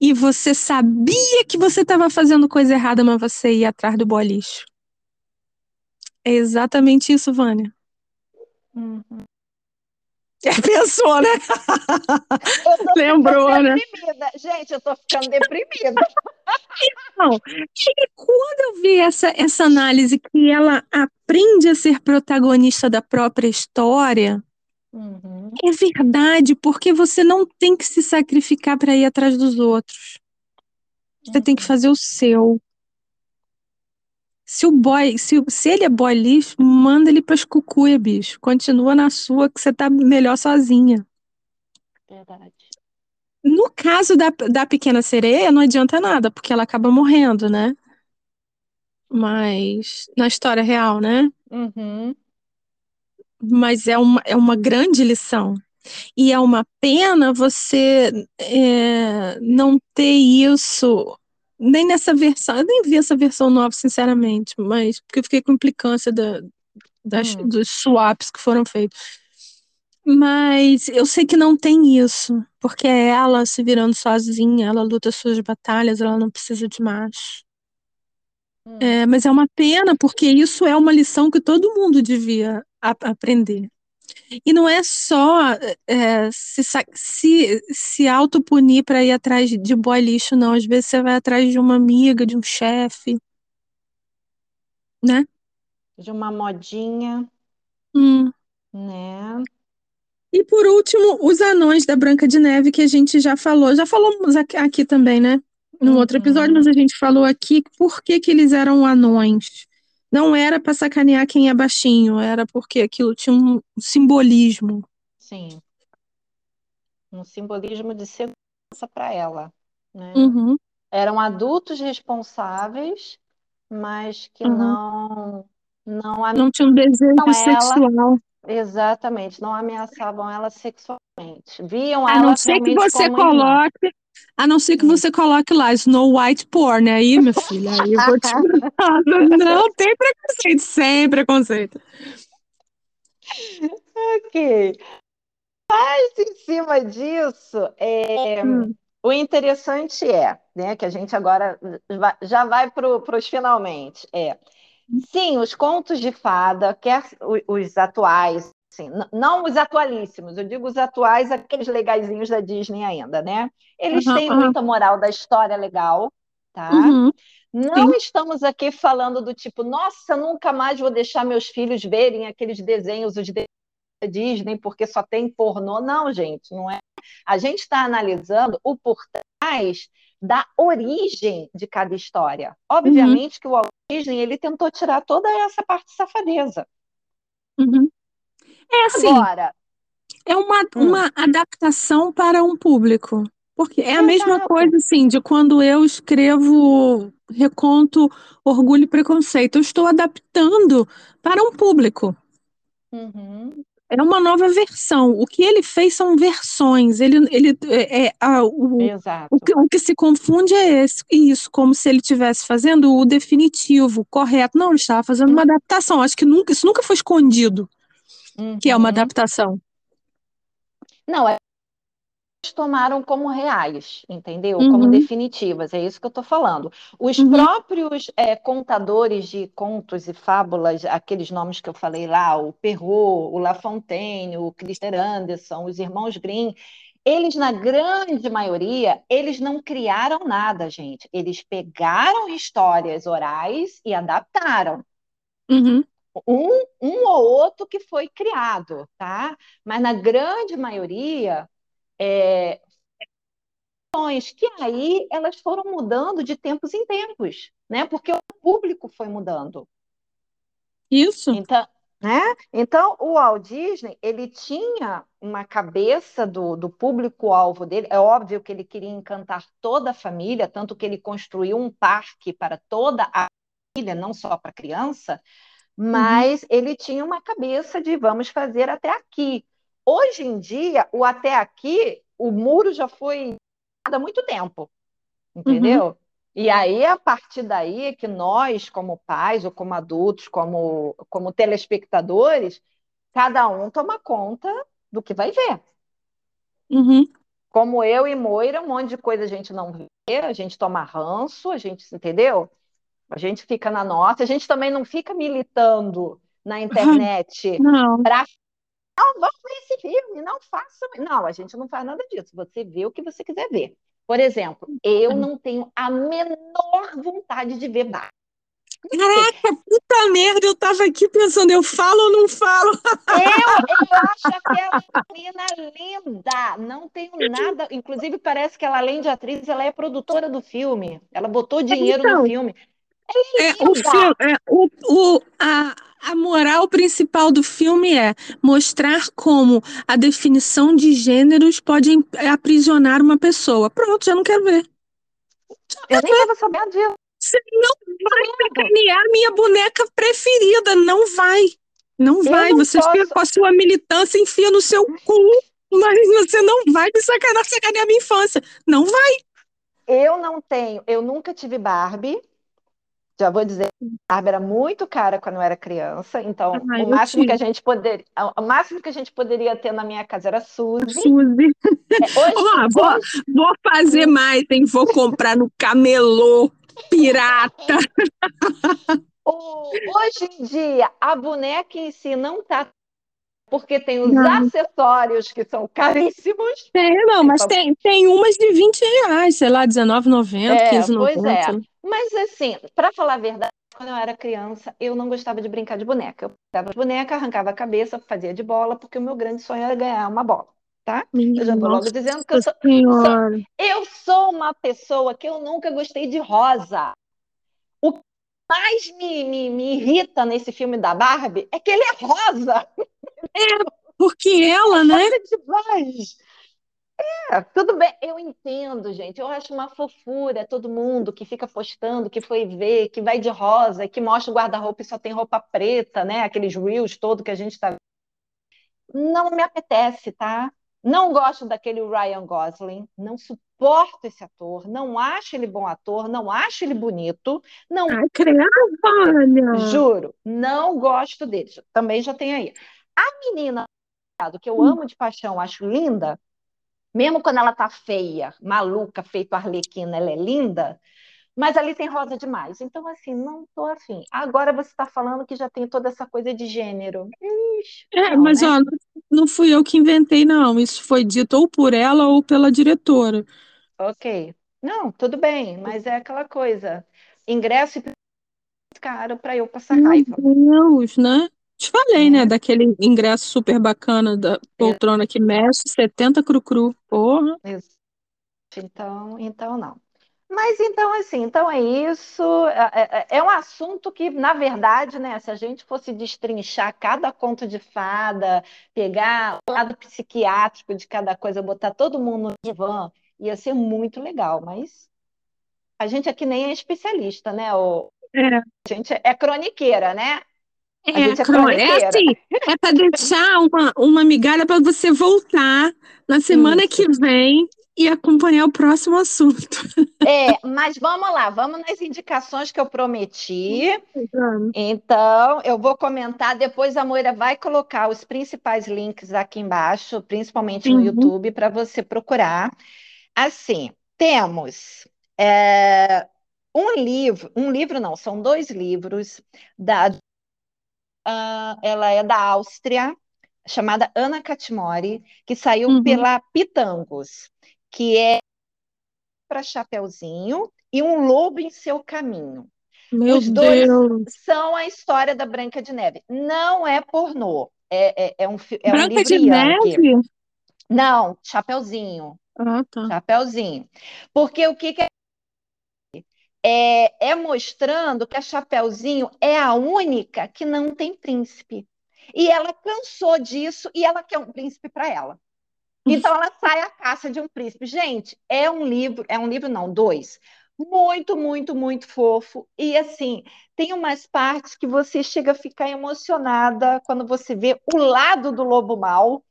E você sabia que você estava fazendo coisa errada, mas você ia atrás do lixo. É exatamente isso, Vânia. Uhum. É, pensou, né? Lembrou, né? Gente, eu tô ficando deprimida. Então, quando eu vi essa, essa análise que ela aprende a ser protagonista da própria história, uhum. é verdade, porque você não tem que se sacrificar para ir atrás dos outros. Você uhum. tem que uhum. fazer o seu. Se o boy, se, se ele é boy lixo, manda ele pras cucuia, bicho. Continua na sua que você tá melhor sozinha. Verdade. No caso da, da pequena sereia, não adianta nada, porque ela acaba morrendo, né? Mas na história real, né? Uhum. Mas é uma, é uma grande lição. E é uma pena você é, não ter isso nem nessa versão. Eu nem vi essa versão nova, sinceramente, mas porque eu fiquei com implicância da, das, hum. dos swaps que foram feitos. Mas eu sei que não tem isso, porque é ela se virando sozinha, ela luta suas batalhas, ela não precisa de macho. Hum. É, mas é uma pena, porque isso é uma lição que todo mundo devia a, aprender. E não é só é, se, se, se autopunir para ir atrás de boy lixo, não. Às vezes você vai atrás de uma amiga, de um chefe, né? De uma modinha, hum. né? E por último, os anões da Branca de Neve, que a gente já falou. Já falamos aqui também, né? Num uhum. outro episódio, mas a gente falou aqui por que, que eles eram anões. Não era para sacanear quem é baixinho, era porque aquilo tinha um simbolismo. Sim. Um simbolismo de segurança para ela, né? Uhum, Eram adultos responsáveis, mas que uhum. não não Não tinha um desejo ela sexual. Exatamente, não ameaçavam ela sexualmente. Viam A ela não ser que você irmã. coloque, a não ser que você coloque lá Snow White porn, aí, minha filha, aí eu vou te falar. Não tem preconceito, sem preconceito. Ok. Mas em cima disso, é, Hum, o interessante é, né, que a gente agora já vai para os finalmente. É, sim, os contos de fada, quer o- os atuais, assim, não os atualíssimos, eu digo os atuais, aqueles legaizinhos da Disney ainda, né? Eles aham, têm aham, muita moral da história legal, tá? uhum, Não sim, estamos aqui falando do tipo, nossa, nunca mais vou deixar meus filhos verem aqueles desenhos, os da Disney, porque só tem pornô. Não, gente, não é. A gente está analisando o por trás da origem de cada história. uhum, Obviamente que o Walt Disney ele tentou tirar toda essa parte safadeza. uhum. É assim, Agora, é uma, hum, uma adaptação para um público. Porque é a mesma exato. coisa, assim, de quando eu escrevo, reconto Orgulho e Preconceito. Eu estou adaptando para um público. Uhum, É uma nova versão. O que ele fez são versões. Ele, ele, é, é, a- o, exato. o, que, o que se confunde é esse, isso, como se ele estivesse fazendo o definitivo, correto. Não, ele estava fazendo uma adaptação. Acho que nunca, isso nunca foi escondido, que é uma Uhum. adaptação. Não, é tomaram como reais, entendeu? Como Uhum, definitivas, é isso que eu estou falando. Os uhum, próprios é, contadores de contos e fábulas, aqueles nomes que eu falei lá, o Perrault, o La Fontaine, o Christopher Anderson, os irmãos Grimm, eles, na grande maioria, eles não criaram nada, gente. Eles pegaram histórias orais e adaptaram. uhum, Um, um ou outro que foi criado, tá? Mas na grande maioria, é, que aí elas foram mudando de tempos em tempos, né? Porque o público foi mudando. isso. Então, né? Então, o Walt Disney, ele tinha uma cabeça do, do público-alvo dele. É óbvio que ele queria encantar toda a família, tanto que ele construiu um parque para toda a família, não só para criança, Uhum, mas ele tinha uma cabeça de vamos fazer até aqui. Hoje em dia, o até aqui, o muro já foi há muito tempo, uhum, entendeu? E aí, a partir daí, é que nós, como pais, ou como adultos, como, como telespectadores, cada um toma conta do que vai ver. uhum, Como eu e Moira, um monte de coisa a gente não vê, a gente toma ranço, a gente, entendeu? A gente fica na nossa, a gente também não fica militando na internet não. para não, vamos ver esse filme, não faça. Não, a gente não faz nada disso. Você vê o que você quiser ver. Por exemplo, eu não tenho a menor vontade de ver Barbie. Caraca, puta merda, eu tava aqui pensando, eu falo ou não falo? Eu, eu acho aquela menina linda. Não tenho nada. Inclusive, parece que ela, além de atriz, ela é produtora do filme. Ela botou dinheiro no Então, filme. é, o Linda! filme, é, o, o, a, a moral principal do filme é mostrar como a definição de gêneros pode em- aprisionar uma pessoa. Pronto, já não quero ver. Eu nem estava sabendo disso. Você não vai sacanear minha boneca preferida, não vai. Não vai. não Você posso. com a sua militância, enfia no seu cu, mas você não vai me sacanear, sacanear minha infância. Não vai. Eu não tenho. Eu nunca tive Barbie. Já vou dizer, Barbie era muito cara quando eu era criança. Então, Ai, o máximo que a gente poderia, o máximo que a gente poderia ter na minha casa era Suzy. Suzy. É, hoje, vou, hoje, vou fazer mais, hein? Vou comprar no camelô pirata. hoje em dia, a boneca em si não tá porque tem os Não, acessórios que são caríssimos. tem, não, mas Então, tem, tem umas de 20 reais, sei lá, R$19,90, é, pois é. R$15,90. Mas assim, para falar a verdade, quando eu era criança, eu não gostava de brincar de boneca. Eu pegava de boneca, arrancava a cabeça, fazia de bola, porque o meu grande sonho era ganhar uma bola, tá? Minha Eu já vou logo dizendo que eu sou, sou- eu sou uma pessoa que eu nunca gostei de rosa. O mais me, me, me irrita nesse filme da Barbie é que ele é rosa. É, porque ela, né? Rosa demais. É, tudo bem, eu entendo, gente. Eu acho uma fofura todo mundo que fica postando, que foi ver, que vai de rosa, que mostra o guarda-roupa e só tem roupa preta, né? Aqueles reels todo que a gente tá. Não me apetece, tá? Não gosto daquele Ryan Gosling, não suporto esse ator, não acho ele bom ator, não acho ele bonito, não. Ai, olha. Juro, não gosto dele. Também já tem aí. A menina que eu amo de paixão, acho linda, mesmo quando ela tá feia, maluca, feito arlequina, ela é linda, mas ali tem rosa demais. Então, assim, não tô afim. Agora você está falando que já tem toda essa coisa de gênero. Ixi, É, não, mas né? ó, não fui eu que inventei, não. Isso foi dito ou por ela ou pela diretora. Ok. Não, tudo bem, mas é aquela coisa. Ingresso e caro para eu passar Meu raiva, Deus, né? Te falei, né? né? Daquele ingresso super bacana da poltrona que mexe, 70 cru-cru. Porra. Isso. Então, então não. Mas então, assim, então é isso. É, é- é um assunto que, na verdade, né, se a gente fosse destrinchar cada conto de fada, pegar o lado psiquiátrico de cada coisa, botar todo mundo no divã, ia ser muito legal. Mas a gente aqui nem é especialista, né? O, É, a gente é croniqueira, né? É, é é assim, é para deixar uma, uma migalha para você voltar na semana Isso. que vem e acompanhar o próximo assunto. É, mas vamos lá, vamos nas indicações que eu prometi. Então, eu vou comentar, depois a Moira vai colocar os principais links aqui embaixo, principalmente no Uhum. YouTube, para você procurar. Assim, temos é, um livro, um livro não, são dois livros da, ah, ela é da Áustria, chamada Ana Catmori, que saiu Uhum. pela Pitangos, que é para Chapeuzinho e um lobo em seu caminho. Meu Os dois Deus. são a história da Branca de Neve. Não é pornô, é, é, é um, é um Branca livro de. Neve? Não, Chapeuzinho, Ah, tá. Chapeuzinho. Porque o que que é? É, é mostrando que a Chapeuzinho é a única que não tem príncipe. E ela cansou disso e ela quer um príncipe para ela. Então ela sai à caça de um príncipe. Gente, é um livro, é um livro não, dois. Muito, muito, muito fofo. E assim, tem umas partes que você chega a ficar emocionada quando você vê o lado do lobo mau,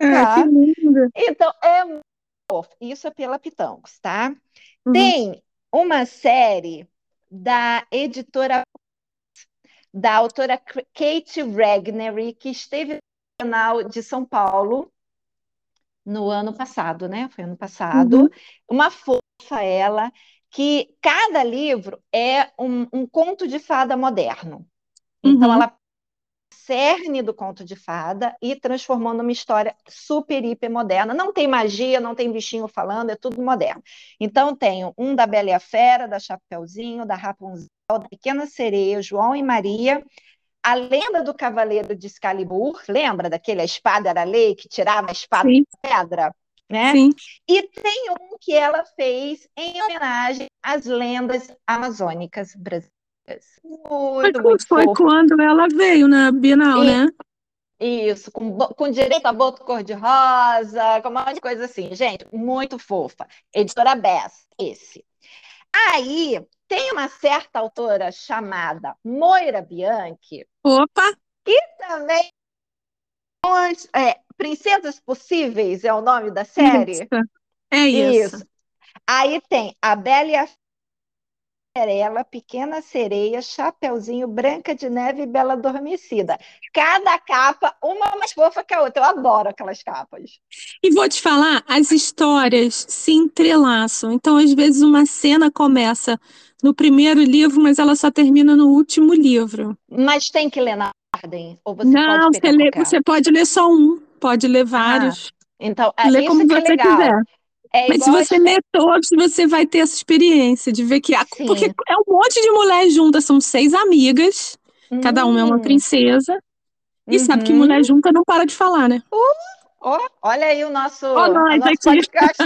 Ah, que tá? lindo. Então é muito fofo. Isso é pela Pitangos, tá? Uhum. Tem uma série da editora da autora Kate Regnery, que esteve no canal de São Paulo no ano passado, né? Foi ano passado. Uhum. Uma fofa ela, que cada livro é um, um conto de fada moderno. Então, Uhum. ela cerne do conto de fada e transformou numa história super, hiper moderna. Não tem magia, não tem bichinho falando, é tudo moderno. Então, tenho um da Bela e a Fera, da Chapeuzinho, da Rapunzel, da Pequena Sereia, João e Maria, a lenda do Cavaleiro de Excalibur, lembra daquele a espada era lei que tirava a espada Sim, da pedra, né? sim. E tem um que ela fez em homenagem às lendas amazônicas brasileiras. Foi, Muito, muito foi fofo. quando ela veio na Bienal, E né? Isso, com, com direito a boto cor-de-rosa, com um monte de coisa assim. Gente, muito fofa. Editora Bess, esse. Aí, tem uma certa autora chamada Moira Bianchi, Opa, que também é Princesas Possíveis é o nome da série? isso. É isso. Isso. Aí tem a Bela e a Cinderela, Pequena Sereia, Chapeuzinho, Branca de Neve e Bela Adormecida. Cada capa, uma mais fofa que a outra. Eu adoro aquelas capas. E vou te falar, as histórias se entrelaçam. Então, às vezes, uma cena começa no primeiro livro, mas ela só termina no último livro. Mas tem que ler na ordem, ou você Não, pode você, lê- você pode ler só um, pode ler vários. Então, é Lê como você legal. quiser. É Mas se você as- ler todos, você vai ter essa experiência de ver que. A... Porque é um monte de mulher junta, são seis amigas, cada uma é uma Hum, princesa. E sabe que uhum. mulher junta não para de falar, né? Ó, olha aí o nosso, Ó, o nós nosso aqui. podcast.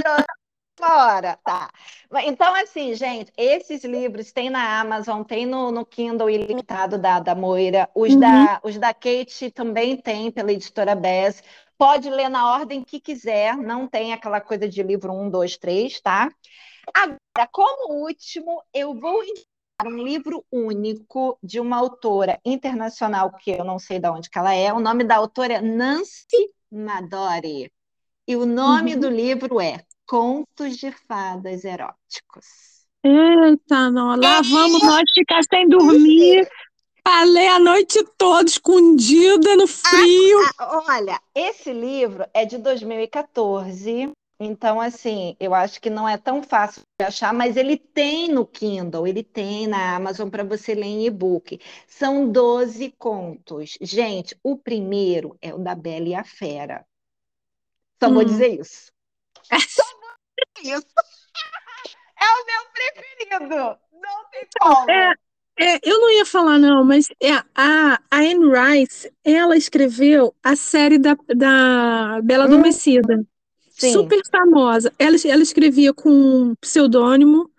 hora, tá. Então, assim, gente, esses livros tem na Amazon, tem no, no Kindle ilimitado da, da Moira, os, uhum. da, os da Kate também tem pela editora Bess. Pode ler na ordem que quiser, não tem aquela coisa de livro 1, 2, 3, tá? Agora, como último, eu vou indicar um livro único de uma autora internacional, que eu não sei de onde ela é. O nome da autora é Nancy Madori. E o nome uhum. do livro é Contos de Fadas Eróticos. Eita, não. Lá vamos nós ficar sem dormir. Falei a noite toda escondida no frio. Ah, ah, olha, esse livro é de 2014. Então, assim, eu acho que não é tão fácil de achar, mas ele tem no Kindle, ele tem na Amazon para você ler em e-book. São 12 contos. Gente, o primeiro é o da Bela e a Fera. Só hum. vou dizer isso. Só vou dizer isso. É o meu preferido. Não tem como. É, é, eu não ia falar, não, mas é, a, a Anne Rice, ela escreveu a série da, da Bela hum. Adormecida. Sim. super famosa. Ela, ela escrevia com um pseudônimo,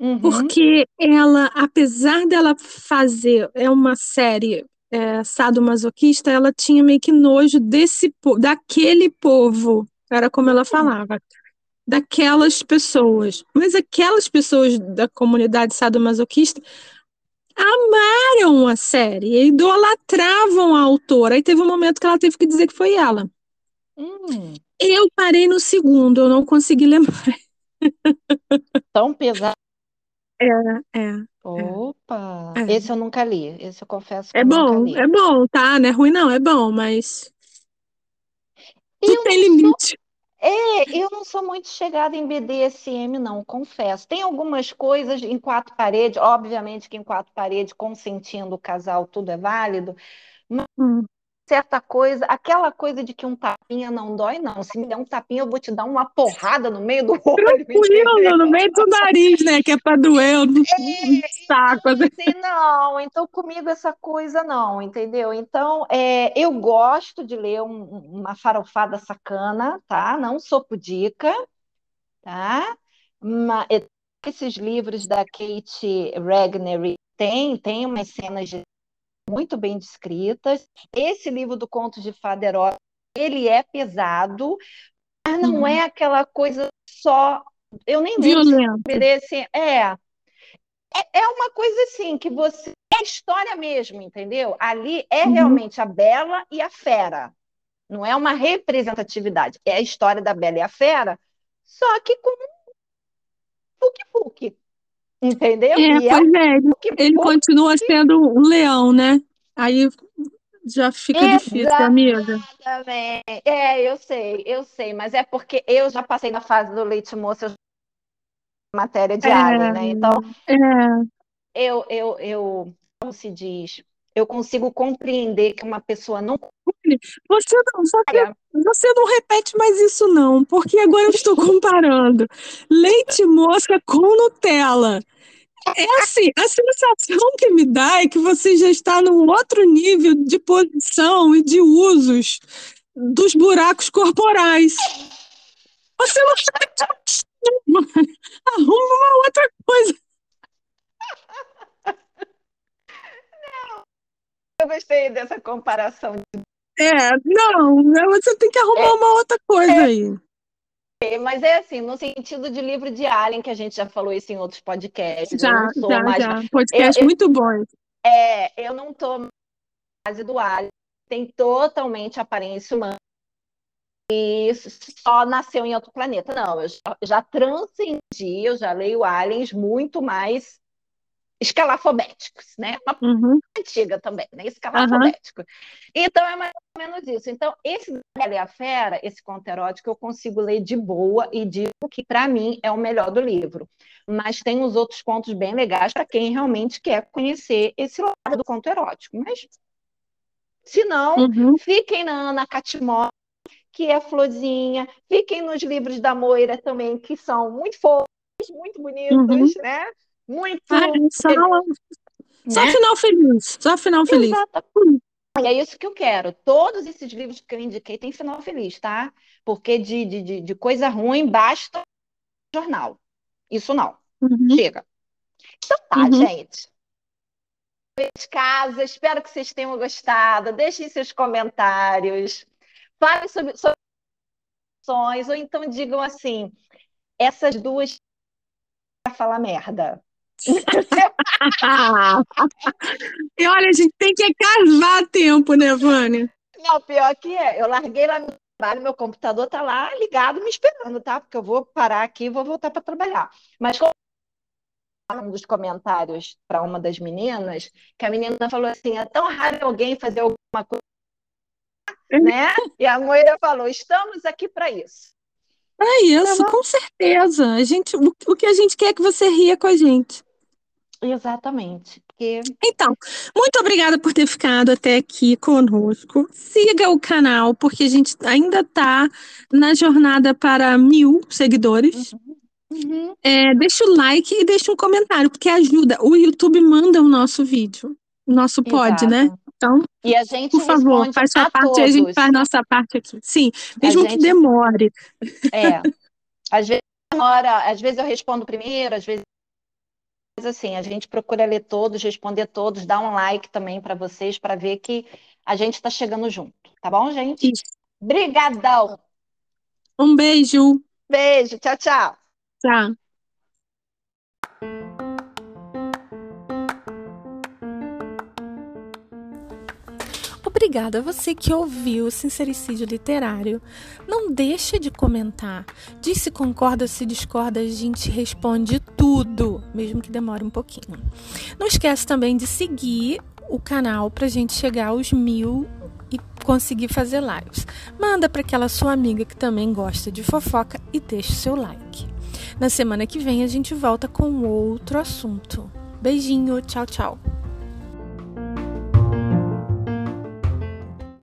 uhum. porque ela, apesar dela fazer é uma série é, sadomasoquista, ela tinha meio que nojo desse daquele povo, era como ela falava, daquelas pessoas. Mas aquelas pessoas da comunidade sadomasoquista amaram a série, idolatravam a autora. Aí teve um momento que ela teve que dizer que foi ela. Hum. Eu parei no segundo, eu não consegui lembrar. Tão pesado. É, é. Opa! É. Esse eu nunca li. Esse eu confesso que é eu bom, nunca li. É bom, tá? Não é ruim, não, é bom, mas. Tu tem limite. É, eu não sou muito chegada em BDSM, não, confesso. Tem algumas coisas em quatro paredes, obviamente que em quatro paredes, consentindo o casal, tudo é válido, mas hum certa coisa, aquela coisa de que um tapinha não dói, não. Se me der um tapinha, eu vou te dar uma porrada no meio do olho. Tranquilo, no meio do nariz, né? Que é pra doer no é, saco. Assim, não, então comigo essa coisa não, entendeu? Então, é, eu gosto de ler um, uma farofada sacana, tá? Não sou pudica, tá? Uma, esses livros da Kate Regnery tem, tem umas cenas de muito bem descritas. Esse livro do Contos de Fada ele é pesado, mas não uhum. é aquela coisa só. Eu nem Violento. Esse, é, é. É uma coisa assim que você. É história mesmo, entendeu? Ali é uhum. realmente a Bela e a Fera. Não é uma representatividade. É a história da Bela e a Fera, só que com fuque-fuque. Entendeu? É, e é pois é, ele, ele continua sendo um leão, né? Aí já fica Exatamente. difícil, amiga. É, eu sei, eu sei, mas é porque eu já passei na fase do leite moço, matéria de é, né? Então, é. eu, eu, eu, como se diz, eu consigo compreender que uma pessoa não. Você não, você não repete mais isso, não, porque agora eu estou comparando leite mosca com Nutella. É assim, a sensação que me dá é que você já está num outro nível de posição e de usos dos buracos corporais. Você não arruma uma outra coisa. Eu gostei dessa comparação. É, não, você tem que arrumar é, uma outra coisa é, aí. É, mas é assim, no sentido de livro de Alien, que a gente já falou isso em outros podcasts. Já, já, mais... já. Podcast eu, muito bom. É, eu não na fase do Alien, tem totalmente aparência humana e só nasceu em outro planeta. Não, eu já, já transcendi, eu já leio aliens muito mais escalafobéticos, né? Uma uhum. antiga também, né? Escalafobético. Uhum. Então é mais ou menos isso. Então, esse Bela e a Fera, esse conto erótico, eu consigo ler de boa e digo que, para mim, é o melhor do livro. Mas tem os outros contos bem legais para quem realmente quer conhecer esse lado do conto erótico. Mas, se não, uhum. fiquem na Ana Catimó, que é florzinha, fiquem nos livros da Moira também, que são muito fofos, muito bonitos, uhum. né? Muito. Ah, só, só né? final feliz. Só final feliz. Exato. E é isso que eu quero. Todos esses livros que eu indiquei têm final feliz, tá? Porque de, de, de, de coisa ruim basta jornal. Isso não. Uhum. Chega. Então tá, uhum. gente. De casa, espero que vocês tenham gostado. Deixem seus comentários. Falem sobre, sobre ou então digam assim: essas duas para falar merda. E olha, a gente tem que casar tempo, né, Vânia? Não, pior que é. Eu larguei lá no trabalho, meu computador tá lá ligado me esperando, tá? Porque eu vou parar aqui e vou voltar para trabalhar. Mas como um dos comentários para uma das meninas, que a menina falou assim: é tão raro alguém fazer alguma coisa, né? E a Moira falou: estamos aqui para isso. Para isso, tá com certeza. A gente, o, o que a gente quer é que você ria com a gente. Exatamente. Porque... Então, muito obrigada por ter ficado até aqui conosco. Siga o canal, porque a gente ainda está na jornada para mil seguidores. Uhum. Uhum. É, deixa o like e deixa um comentário, porque ajuda. O YouTube manda o nosso vídeo, o nosso pod, né? Então, e a gente por favor, faz sua parte todos. e a gente faz nossa parte aqui. Sim, mesmo gente... que demore. É. Às vezes demora, às vezes eu respondo primeiro, às vezes assim, a gente procura ler todos, responder todos, dar um like também para vocês, para ver que a gente está chegando junto, tá bom, gente? Isso. Brigadão! Um beijo! Beijo, tchau, tchau! Tchau! Obrigada a você que ouviu o Sincericídio Literário. Não deixa de comentar. Diz se concorda, se discorda, a gente responde tudo, mesmo que demore um pouquinho. Não esquece também de seguir o canal para a gente chegar aos mil e conseguir fazer lives. Manda para aquela sua amiga que também gosta de fofoca e deixa o seu like. Na semana que vem a gente volta com outro assunto. Beijinho, tchau, tchau.